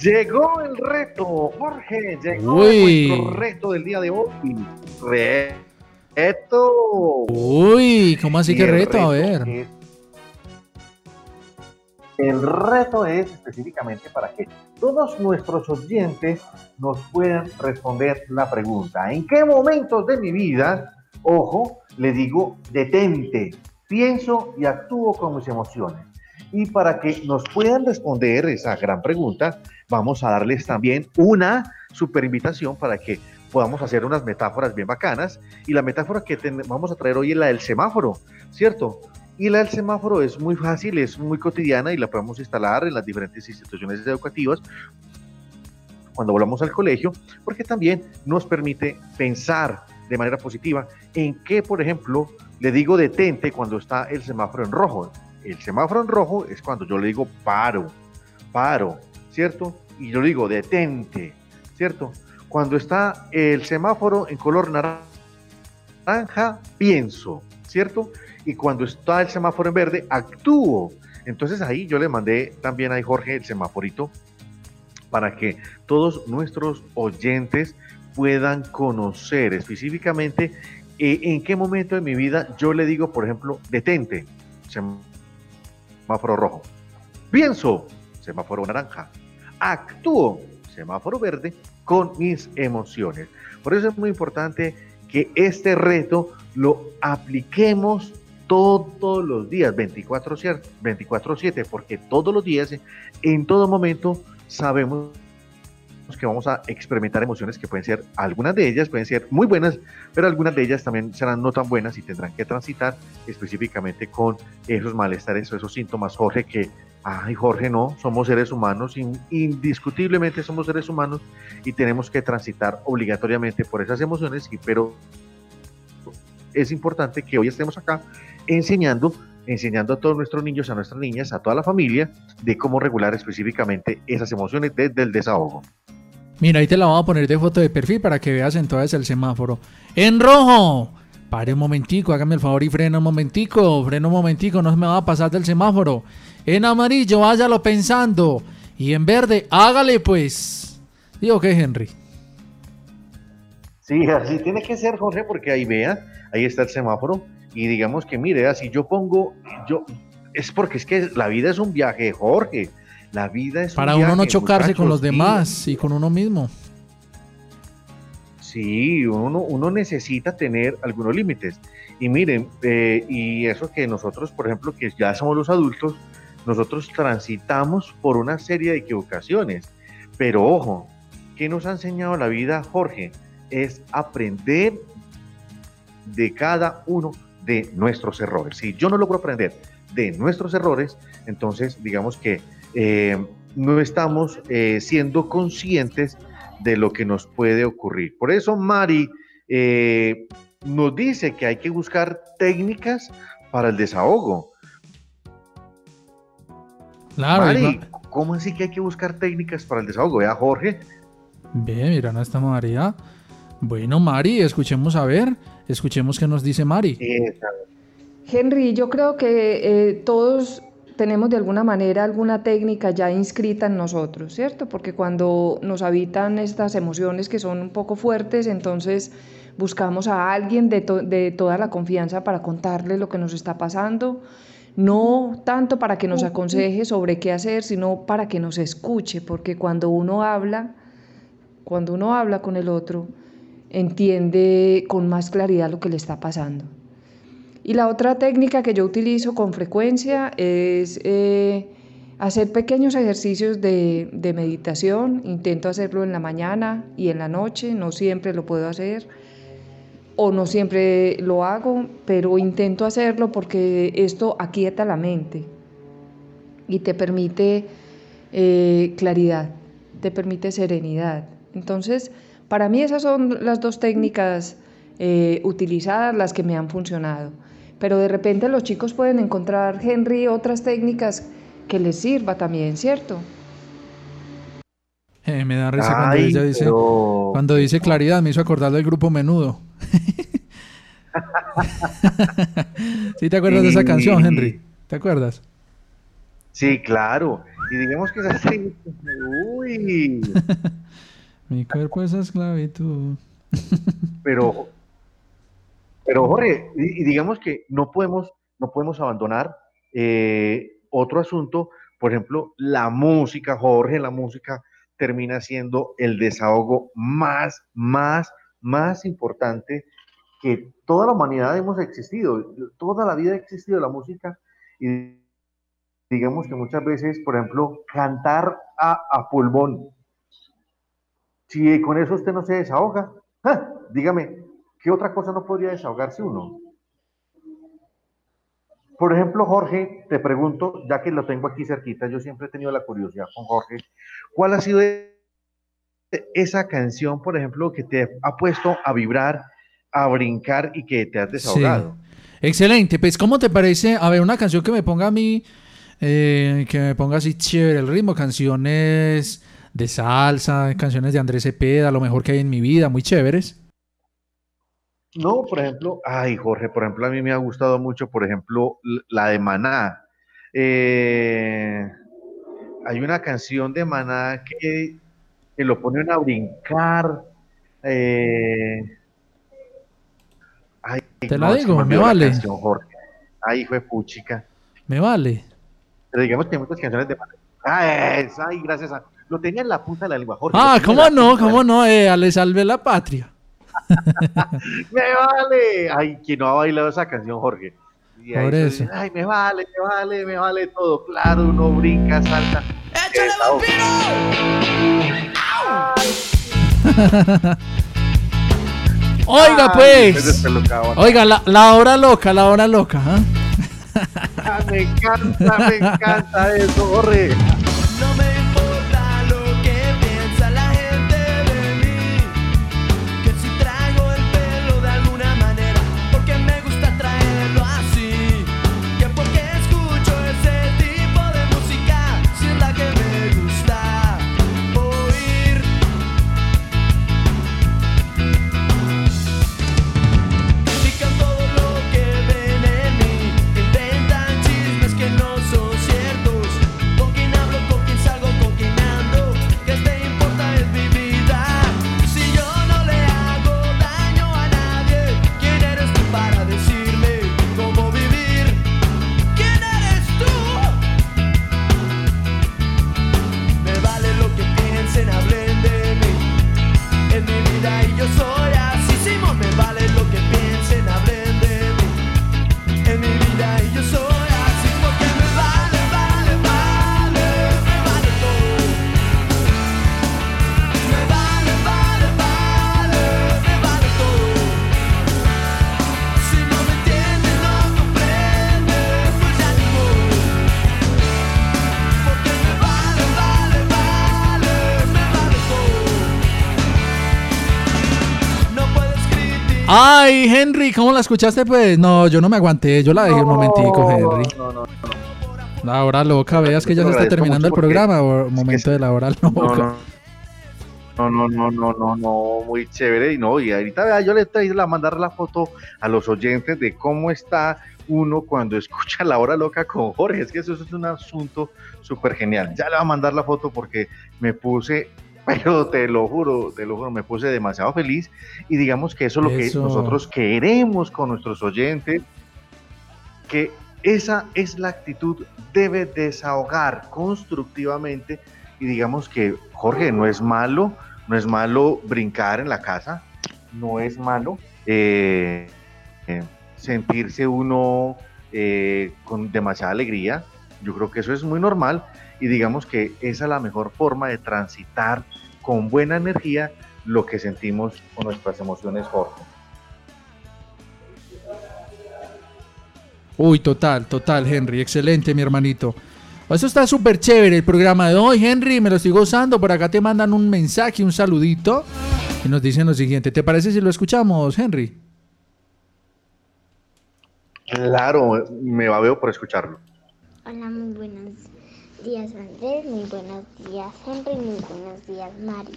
Llegó el reto, Jorge, llegó Uy. nuestro reto del día de hoy. Reto. Uy, ¿cómo así que reto? A ver. El reto es específicamente para que todos nuestros oyentes nos puedan responder la pregunta. ¿En qué momentos de mi vida, ojo, le digo detente, pienso y actúo con mis emociones? Y para que nos puedan responder esa gran pregunta, vamos a darles también una super invitación para que podamos hacer unas metáforas bien bacanas. Y la metáfora que vamos a traer hoy es la del semáforo, ¿cierto? Y la del semáforo es muy fácil, es muy cotidiana y la podemos instalar en las diferentes instituciones educativas cuando volvamos al colegio, porque también nos permite pensar de manera positiva en qué, por ejemplo, le digo detente cuando está el semáforo en rojo. El semáforo en rojo es cuando yo le digo paro, paro, ¿cierto? Y yo le digo detente, ¿cierto? Cuando está el semáforo en color naranja, pienso, ¿cierto? Y cuando está el semáforo en verde, actúo. Entonces ahí yo le mandé también a Jorge el semaforito para que todos nuestros oyentes puedan conocer específicamente eh, en qué momento de mi vida yo le digo, por ejemplo, detente, semáforo rojo. Pienso, semáforo naranja. Actúo, semáforo verde, con mis emociones. Por eso es muy importante que este reto lo apliquemos todos los días, 24/7, 24/7, porque todos los días, en todo momento, sabemos que vamos a experimentar emociones que pueden ser, algunas de ellas pueden ser muy buenas, pero algunas de ellas también serán no tan buenas y tendrán que transitar específicamente con esos malestares o esos síntomas, Jorge, que, ay Jorge, no, somos seres humanos, in- indiscutiblemente somos seres humanos y tenemos que transitar obligatoriamente por esas emociones, pero es importante que hoy estemos acá enseñando, enseñando a todos nuestros niños, a nuestras niñas, a toda la familia, de cómo regular específicamente esas emociones desde el desahogo. Mira, ahí te la voy a poner de foto de perfil para que veas entonces el semáforo. En rojo. Pare un momentico, hágame el favor y frena un momentico. Frena un momentico, no se me va a pasar del semáforo. En amarillo, váyalo pensando. Y en verde, hágale pues. Digo que Henry. Sí, así tiene que ser, Jorge, porque ahí vea, ahí está el semáforo y digamos que mire, así yo pongo, yo es porque es que la vida es un viaje, Jorge. La vida es Para un uno no viaje, chocarse con los demás y con uno mismo. Sí, uno, uno necesita tener algunos límites. Y miren, eh, y eso que nosotros, por ejemplo, que ya somos los adultos, nosotros transitamos por una serie de equivocaciones. Pero ojo, ¿qué nos ha enseñado la vida, Jorge? Es aprender de cada uno de nuestros errores. Si yo no logro aprender de nuestros errores, entonces digamos que eh, no estamos eh, siendo conscientes de lo que nos puede ocurrir. Por eso Mari eh, nos dice que hay que buscar técnicas para el desahogo. Claro, Mari, igual- ¿cómo así que hay que buscar técnicas para el desahogo? Vea, Jorge. Bien, mira, no está María. Bueno, Mari, escuchemos a ver. Escuchemos qué nos dice Mari. Henry, yo creo que eh, todos tenemos de alguna manera alguna técnica ya inscrita en nosotros, ¿cierto? Porque cuando nos habitan estas emociones que son un poco fuertes, entonces buscamos a alguien de, to- de toda la confianza para contarle lo que nos está pasando, no tanto para que nos aconseje sobre qué hacer, sino para que nos escuche, porque cuando uno habla, cuando uno habla con el otro, entiende con más claridad lo que le está pasando. Y la otra técnica que yo utilizo con frecuencia es eh, hacer pequeños ejercicios de, de, meditación. Intento hacerlo en la mañana y en la noche, no siempre lo puedo hacer o no siempre lo hago, pero intento hacerlo porque esto aquieta la mente y te permite eh, claridad, te permite serenidad. Entonces, para mí esas son las dos técnicas eh, utilizadas, las que me han funcionado. Pero de repente los chicos pueden encontrar, Henry, otras técnicas que les sirva también, ¿cierto? Eh, me da risa cuando ella dice, cuando dice claridad, me hizo acordar del grupo Menudo. [laughs] ¿Sí te acuerdas de esa canción, Henry? ¿Te acuerdas? Sí, claro. Y digamos que es así. [laughs] Uy. [laughs] Mi cuerpo es esclavitud. pero, pero Jorge, y, digamos que no podemos, no podemos abandonar eh, otro asunto. Por ejemplo, la música, Jorge, la música termina siendo el desahogo más, más, más importante que toda la humanidad hemos existido. Toda la vida ha existido la música y digamos que muchas veces, por ejemplo, cantar a, pulmón. Si con eso usted no se desahoga, dígame, ¿qué otra cosa no podría desahogarse uno? Por ejemplo, Jorge, te pregunto, ya que lo tengo aquí cerquita, yo siempre he tenido la curiosidad con Jorge, ¿cuál ha sido esa canción, por ejemplo, que te ha puesto a vibrar, a brincar y que te has desahogado? Excelente, pues ¿cómo te parece? A ver, una canción que me ponga a mí eh, que me ponga así chévere el ritmo, canciones de salsa, canciones de Andrés Cepeda, lo mejor que hay en mi vida, muy chéveres. No, por ejemplo, ay Jorge, por ejemplo, a mí me ha gustado mucho, por ejemplo, la de Maná. Eh, hay una canción de Maná que, que lo ponen a brincar. Eh, ay, Te la digo, me, vale. Canción, Jorge. Ay, fue puchica. Me vale. Pero digamos que hay muchas canciones de Ah, esa, ay, gracias a... Lo tenía en la punta de la lengua, Jorge. Ah, ¿cómo no? ¿Cómo no? Eh, le salve la patria. [laughs] me vale. Ay, quien no ha bailado esa canción, Jorge. Por eso. ay, me vale, me vale, me vale todo. Claro, uno brinca, salta. ¡Échale, vampiro! Oiga, pues. Oiga, la, la, hora loca, la hora loca. ¿eh? me encanta, me encanta eso, Jorge. Henry, ¿cómo la escuchaste? Pues no, yo no me aguanté, yo la dejé un momentico, Henry. No, no, no. La hora loca, veas que ya se está terminando el programa, o momento de la hora loca. no, no, no, no, no, no, muy chévere. Y no, y ahorita vea, yo le estoy a mandar la foto a los oyentes de cómo está uno cuando [laughs] escucha la hora loca con Jorge. Es que eso es un asunto súper genial. Ya le voy a mandar la foto porque me puse, [laughs] pero te lo juro, te lo juro, me puse demasiado feliz. Y digamos que eso es lo que nosotros queremos con nuestros oyentes, que esa es la actitud, debe desahogar constructivamente y digamos que, Jorge, no es malo, no es malo brincar en la casa, no es malo eh, eh, sentirse uno eh, con demasiada alegría. Yo creo que eso es muy normal y digamos que esa es la mejor forma de transitar con buena energía lo que sentimos con nuestras emociones, Jorge. Uy, total, total, Henry. Excelente, mi hermanito. Eso está súper chévere el programa de hoy, Henry. Me lo estoy gozando. Por acá te mandan un mensaje, un saludito. Y nos dicen lo siguiente. ¿Te parece si lo escuchamos, Henry? Claro, me va veo por escucharlo. Hola, muy buenos días Andrés, muy buenos días Henry, muy buenos días Mari.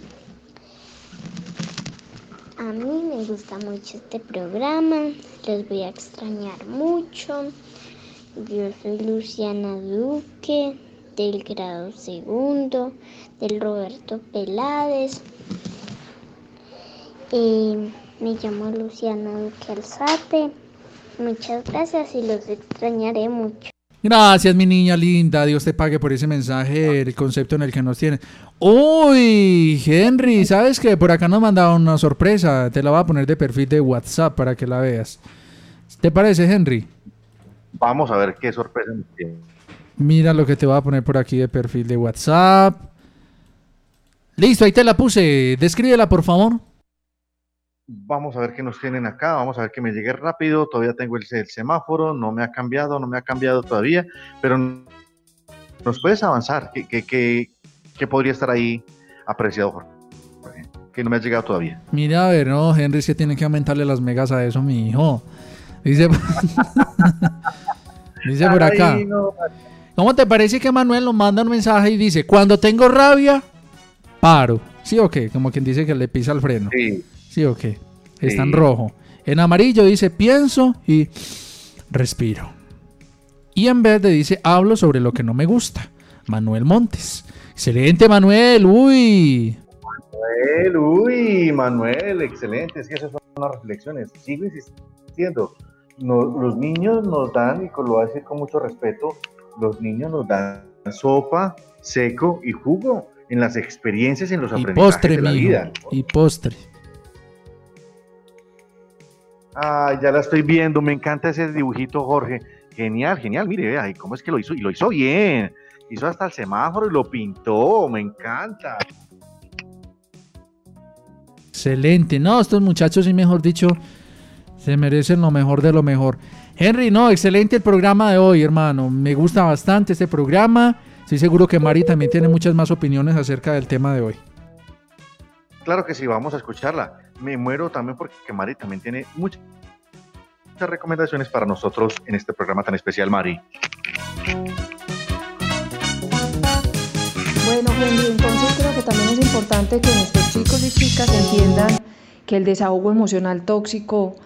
A mí me gusta mucho este programa, los voy a extrañar mucho. Yo soy Luciana Duque, del grado segundo, del Roberto Pelades. Eh, me llamo Luciana Duque Alzate. Muchas gracias y los extrañaré mucho. Gracias, mi niña linda. Dios te pague por ese mensaje, el concepto en el que nos tienes. Uy, Henry, ¿sabes qué? Por acá nos mandaron una sorpresa. Te la voy a poner de perfil de WhatsApp para que la veas. ¿Te parece, Henry? Vamos a ver qué sorpresa nos tiene. Mira lo que te voy a poner por aquí de perfil de WhatsApp. Listo, ahí te la puse. Descríbela, por favor. Vamos a ver qué nos tienen acá, vamos a ver que me llegue rápido, todavía tengo el, el semáforo, no me ha cambiado, no me ha cambiado todavía, pero nos puedes avanzar, ¿qué, qué, qué, qué podría estar ahí apreciado, Jorge? Que no me ha llegado todavía. Mira, a ver, no, Henry, es que tiene que aumentarle las megas a eso, mi hijo. Dice, [laughs] dice por acá. ¿Cómo te parece que Manuel nos manda un mensaje y dice, cuando tengo rabia, paro? ¿Sí o qué? Como quien dice que le pisa el freno. Sí, ¿Sí o qué? Está en Sí. rojo. En amarillo dice pienso y respiro. Y en verde dice hablo sobre lo que no me gusta. Manuel Montes. Excelente, Manuel. Uy. Manuel, uy, Manuel, excelente, es que esas son las reflexiones, sigo insistiendo, los niños nos dan, y lo voy a decir con mucho respeto, los niños nos dan sopa, seco y jugo en las experiencias, en los Y aprendizajes postre, de la mijo. vida. Y postre. Ah, ya la estoy viendo, me encanta ese dibujito, Jorge. Genial, genial, mire, vea, ¿y cómo es que lo hizo? Y lo hizo bien. Hizo hasta el semáforo y lo pintó, me encanta. Excelente. No, estos muchachos, y mejor dicho, se merecen lo mejor de lo mejor. Henry, no, excelente el programa de hoy, hermano. Me gusta bastante este programa. Estoy seguro que Mari también tiene muchas más opiniones acerca del tema de hoy. Claro que sí, vamos a escucharla. Me muero también porque Mari también tiene muchas, recomendaciones para nosotros en este programa tan especial, Mari. Bueno, Henry, entonces creo que también es importante que nuestros chicos y chicas entiendan que el desahogo emocional tóxico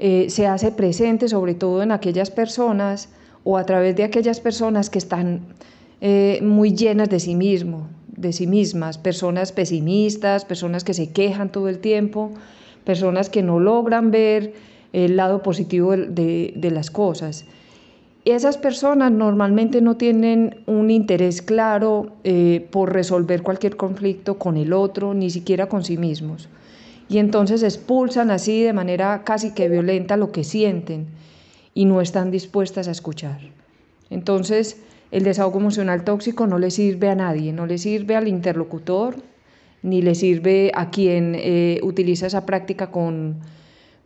eh, se hace presente sobre todo en aquellas personas o a través de aquellas personas que están eh, muy llenas de sí mismo, de sí mismas, personas pesimistas, personas que se quejan todo el tiempo, personas que no logran ver el lado positivo de- de- las cosas. Esas personas normalmente no tienen un interés claro eh, por resolver cualquier conflicto con el otro, ni siquiera con sí mismos. Y entonces expulsan así de manera casi que violenta lo que sienten y no están dispuestas a escuchar. Entonces, el desahogo emocional tóxico no le sirve a nadie, no le sirve al interlocutor, ni le sirve a quien eh, utiliza esa práctica con,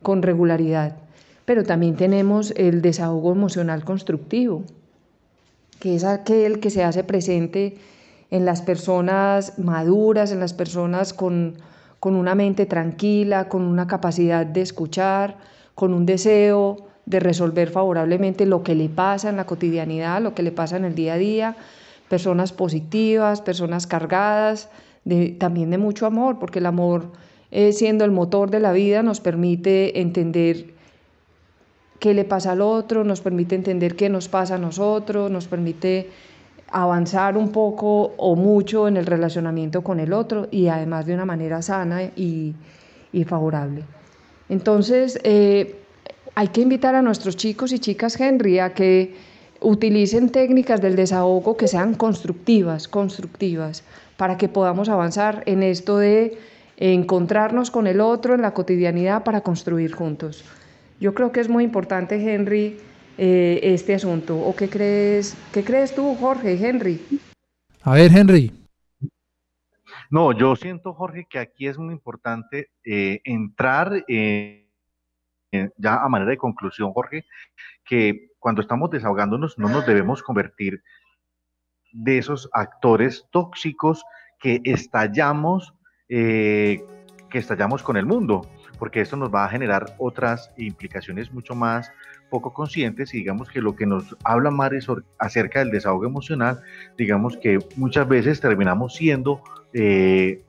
con regularidad. Pero también tenemos el desahogo emocional constructivo, que es aquel que se hace presente en las personas maduras, en las personas con, con una mente tranquila, con una capacidad de escuchar, con un deseo de resolver favorablemente lo que le pasa en la cotidianidad, lo que le pasa en el día a día, personas positivas, personas cargadas, también de mucho amor, porque el amor, eh, siendo el motor de la vida, nos permite entender qué le pasa al otro, nos permite entender qué nos pasa a nosotros, nos permite avanzar un poco o mucho en el relacionamiento con el otro y además de una manera sana y, y favorable. Entonces, eh, hay que invitar a nuestros chicos y chicas Henry a que utilicen técnicas del desahogo que sean constructivas, constructivas, para que podamos avanzar en esto de encontrarnos con el otro en la cotidianidad para construir juntos. Yo creo que es muy importante, Henry, eh, este asunto. ¿O qué crees, qué crees tú, Jorge, Henry? A ver, Henry. No, yo siento, Jorge, que aquí es muy importante eh, entrar eh, en- ya a manera de conclusión, Jorge, que cuando estamos desahogándonos no nos debemos convertir de esos actores tóxicos que estallamos, eh, que estallamos con el mundo, porque esto nos va a generar otras implicaciones mucho más poco conscientes y digamos que lo que nos habla Mari sobre- acerca del desahogo emocional, digamos que muchas veces terminamos siendo eh,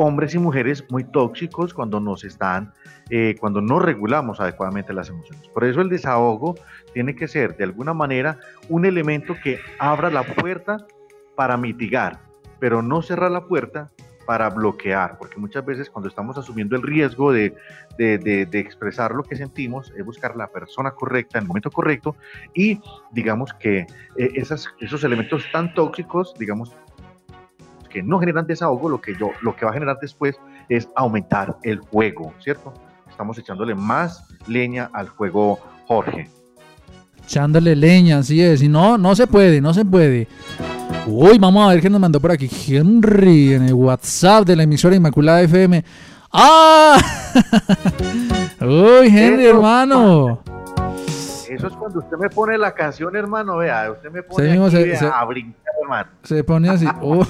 hombres y mujeres muy tóxicos cuando nos están, eh, cuando no regulamos adecuadamente las emociones. Por eso el desahogo tiene que ser de alguna manera un elemento que abra la puerta para mitigar, pero no cerrar la puerta para bloquear, porque muchas veces cuando estamos asumiendo el riesgo de, de, de- de expresar lo que sentimos, es buscar la persona correcta en el momento correcto y digamos que eh, esas, esos elementos tan tóxicos, digamos, que no generan desahogo, lo que, yo, lo que va a generar después es aumentar el fuego, ¿cierto? Estamos echándole más leña al fuego, Jorge. Echándole leña, así es. Y no, no se puede, no se puede. Uy, vamos a ver qué nos mandó por aquí Henry en el WhatsApp de la emisora Inmaculada FM. ¡Ah! [laughs] Uy, Henry, Eso. hermano. Eso es cuando usted me pone la canción, hermano, vea, usted me pone mismo aquí, se- vea, se- a brincar, Se pone así. [laughs] Oh.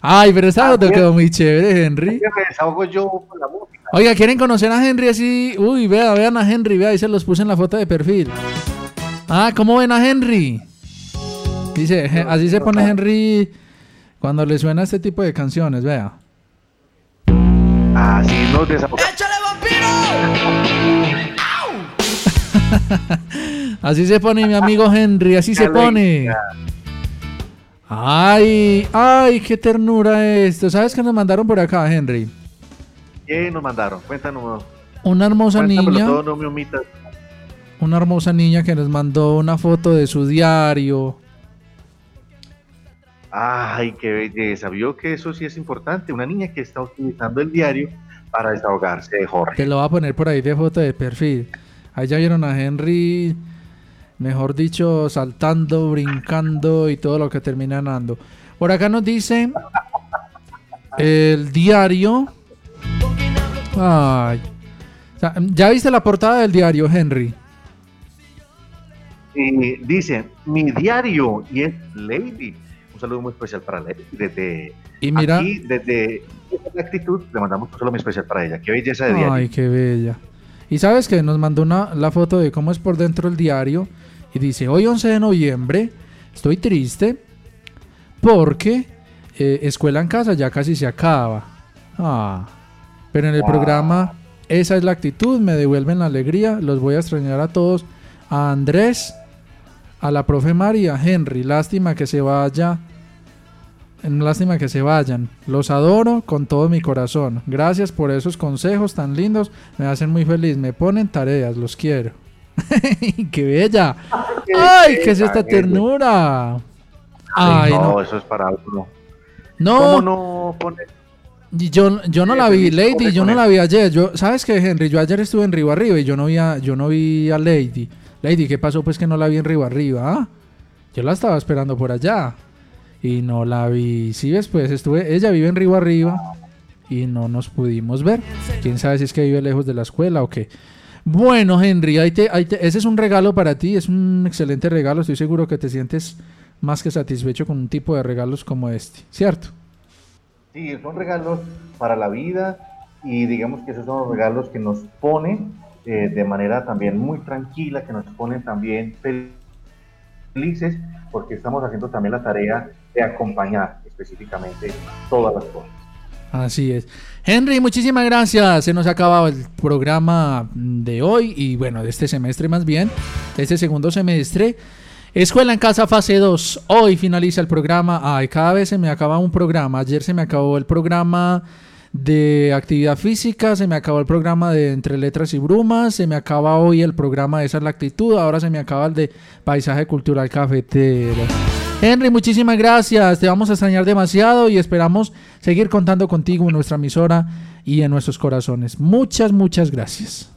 Ay, pero esa foto quedó muy chévere, Henry. Me desahogo yo con la música. Oiga, ¿quieren conocer a Henry así? Uy, vea, vean a Henry, vea, ahí se los puse en la foto de perfil. Ah, ¿cómo ven a Henry? Dice, "Je- así se pone Henry cuando le suena este tipo de canciones, vea. Así nos desahogamos. [laughs] Así se pone mi amigo Henry, así se pone. Ay, ay, qué ternura esto. ¿Sabes qué nos mandaron por acá, Henry? ¿Qué nos mandaron? Cuéntanos. Una hermosa Cuéntamelo niña. todo, no me omitas. Una hermosa niña que nos mandó una foto de su diario. Ay, qué belleza. Vio que eso sí es importante. Una niña que está utilizando el diario para desahogarse, Jorge. Te lo voy a poner por ahí de foto de perfil. Ahí ya vieron a Henry, mejor dicho, saltando, brincando y todo lo que termina andando. Por acá nos dice el diario. Ay. ¿Ya viste la portada del diario, Henry? Y dice, mi diario, y es Lady. Un saludo muy especial para Lady. Desde Y mira- aquí, desde esta actitud, le mandamos un saludo muy especial para ella. Qué belleza de diario. Ay, qué bella. Y sabes que nos mandó una, la foto de cómo es por dentro el diario. Y dice, hoy 11 de noviembre, estoy triste porque eh, escuela en casa ya casi se acaba. Ah, pero en el Wow. programa esa es la actitud, me devuelven la alegría, los voy a extrañar a todos. A Andrés, a la profe María, a Henry, lástima que se vaya. Lástima que se vayan. Los adoro con todo mi corazón. Gracias por esos consejos tan lindos. Me hacen muy feliz. Me ponen tareas. Los quiero. [laughs] ¡Qué bella! ¡Ay, qué es esta ternura! Ay, no, eso es para uno. No. ¿Cómo no pone? Yo, yo no la vi, Lady, yo no la vi ayer. Yo, ¿Sabes qué, Henry? Yo ayer estuve en Río Arriba y yo no vi a, yo no vi a Lady. Lady, ¿qué pasó? Pues que no la vi en Río Arriba. ah? Yo la estaba esperando por allá. Y no la vi. Sí, ves, pues estuve. Ella vive en Río Arriba y no nos pudimos ver. Quién sabe si es que vive lejos de la escuela o qué. Bueno, Henry, ahí te- ahí te- ese es un regalo para ti. Es un excelente regalo. Estoy seguro que te sientes más que satisfecho con un tipo de regalos como este, ¿cierto? Sí, son regalos para la vida y digamos que esos son los regalos que nos ponen eh, de manera también muy tranquila, que nos ponen también felices porque estamos haciendo también la tarea de acompañar específicamente todas las cosas. Así es. Henry, muchísimas gracias. Se nos ha acabado el programa de hoy y bueno, de este semestre más bien, de este segundo semestre. Escuela en casa fase 2. Hoy finaliza el programa. Ay, cada vez se me acaba un programa. Ayer se me acabó el programa de actividad física, se me acabó el programa de entre letras y brumas, se me acaba hoy el programa de esa es la actitud, ahora se me acaba el de paisaje cultural cafetero. Henry, muchísimas gracias. Te vamos a extrañar demasiado y esperamos seguir contando contigo en nuestra emisora y en nuestros corazones. Muchas, muchas gracias.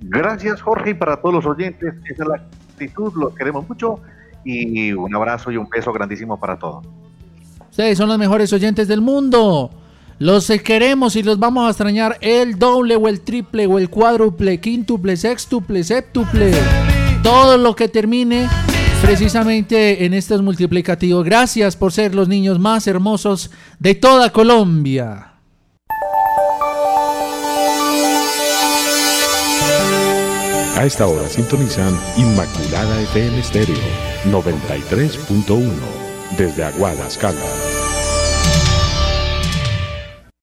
Gracias, Jorge, y para todos los oyentes, esa es la actitud, los queremos mucho y un abrazo y un beso grandísimo para todos. Ustedes son los mejores oyentes del mundo. Los queremos y los vamos a extrañar el doble o el triple o el cuádruple, quíntuple, sextuple, séptuple. Todo lo que termine precisamente en estos multiplicativos. Gracias por ser los niños más hermosos de toda Colombia. A esta hora sintonizan Inmaculada FM Stereo 93.1 desde Aguadas, Caldas.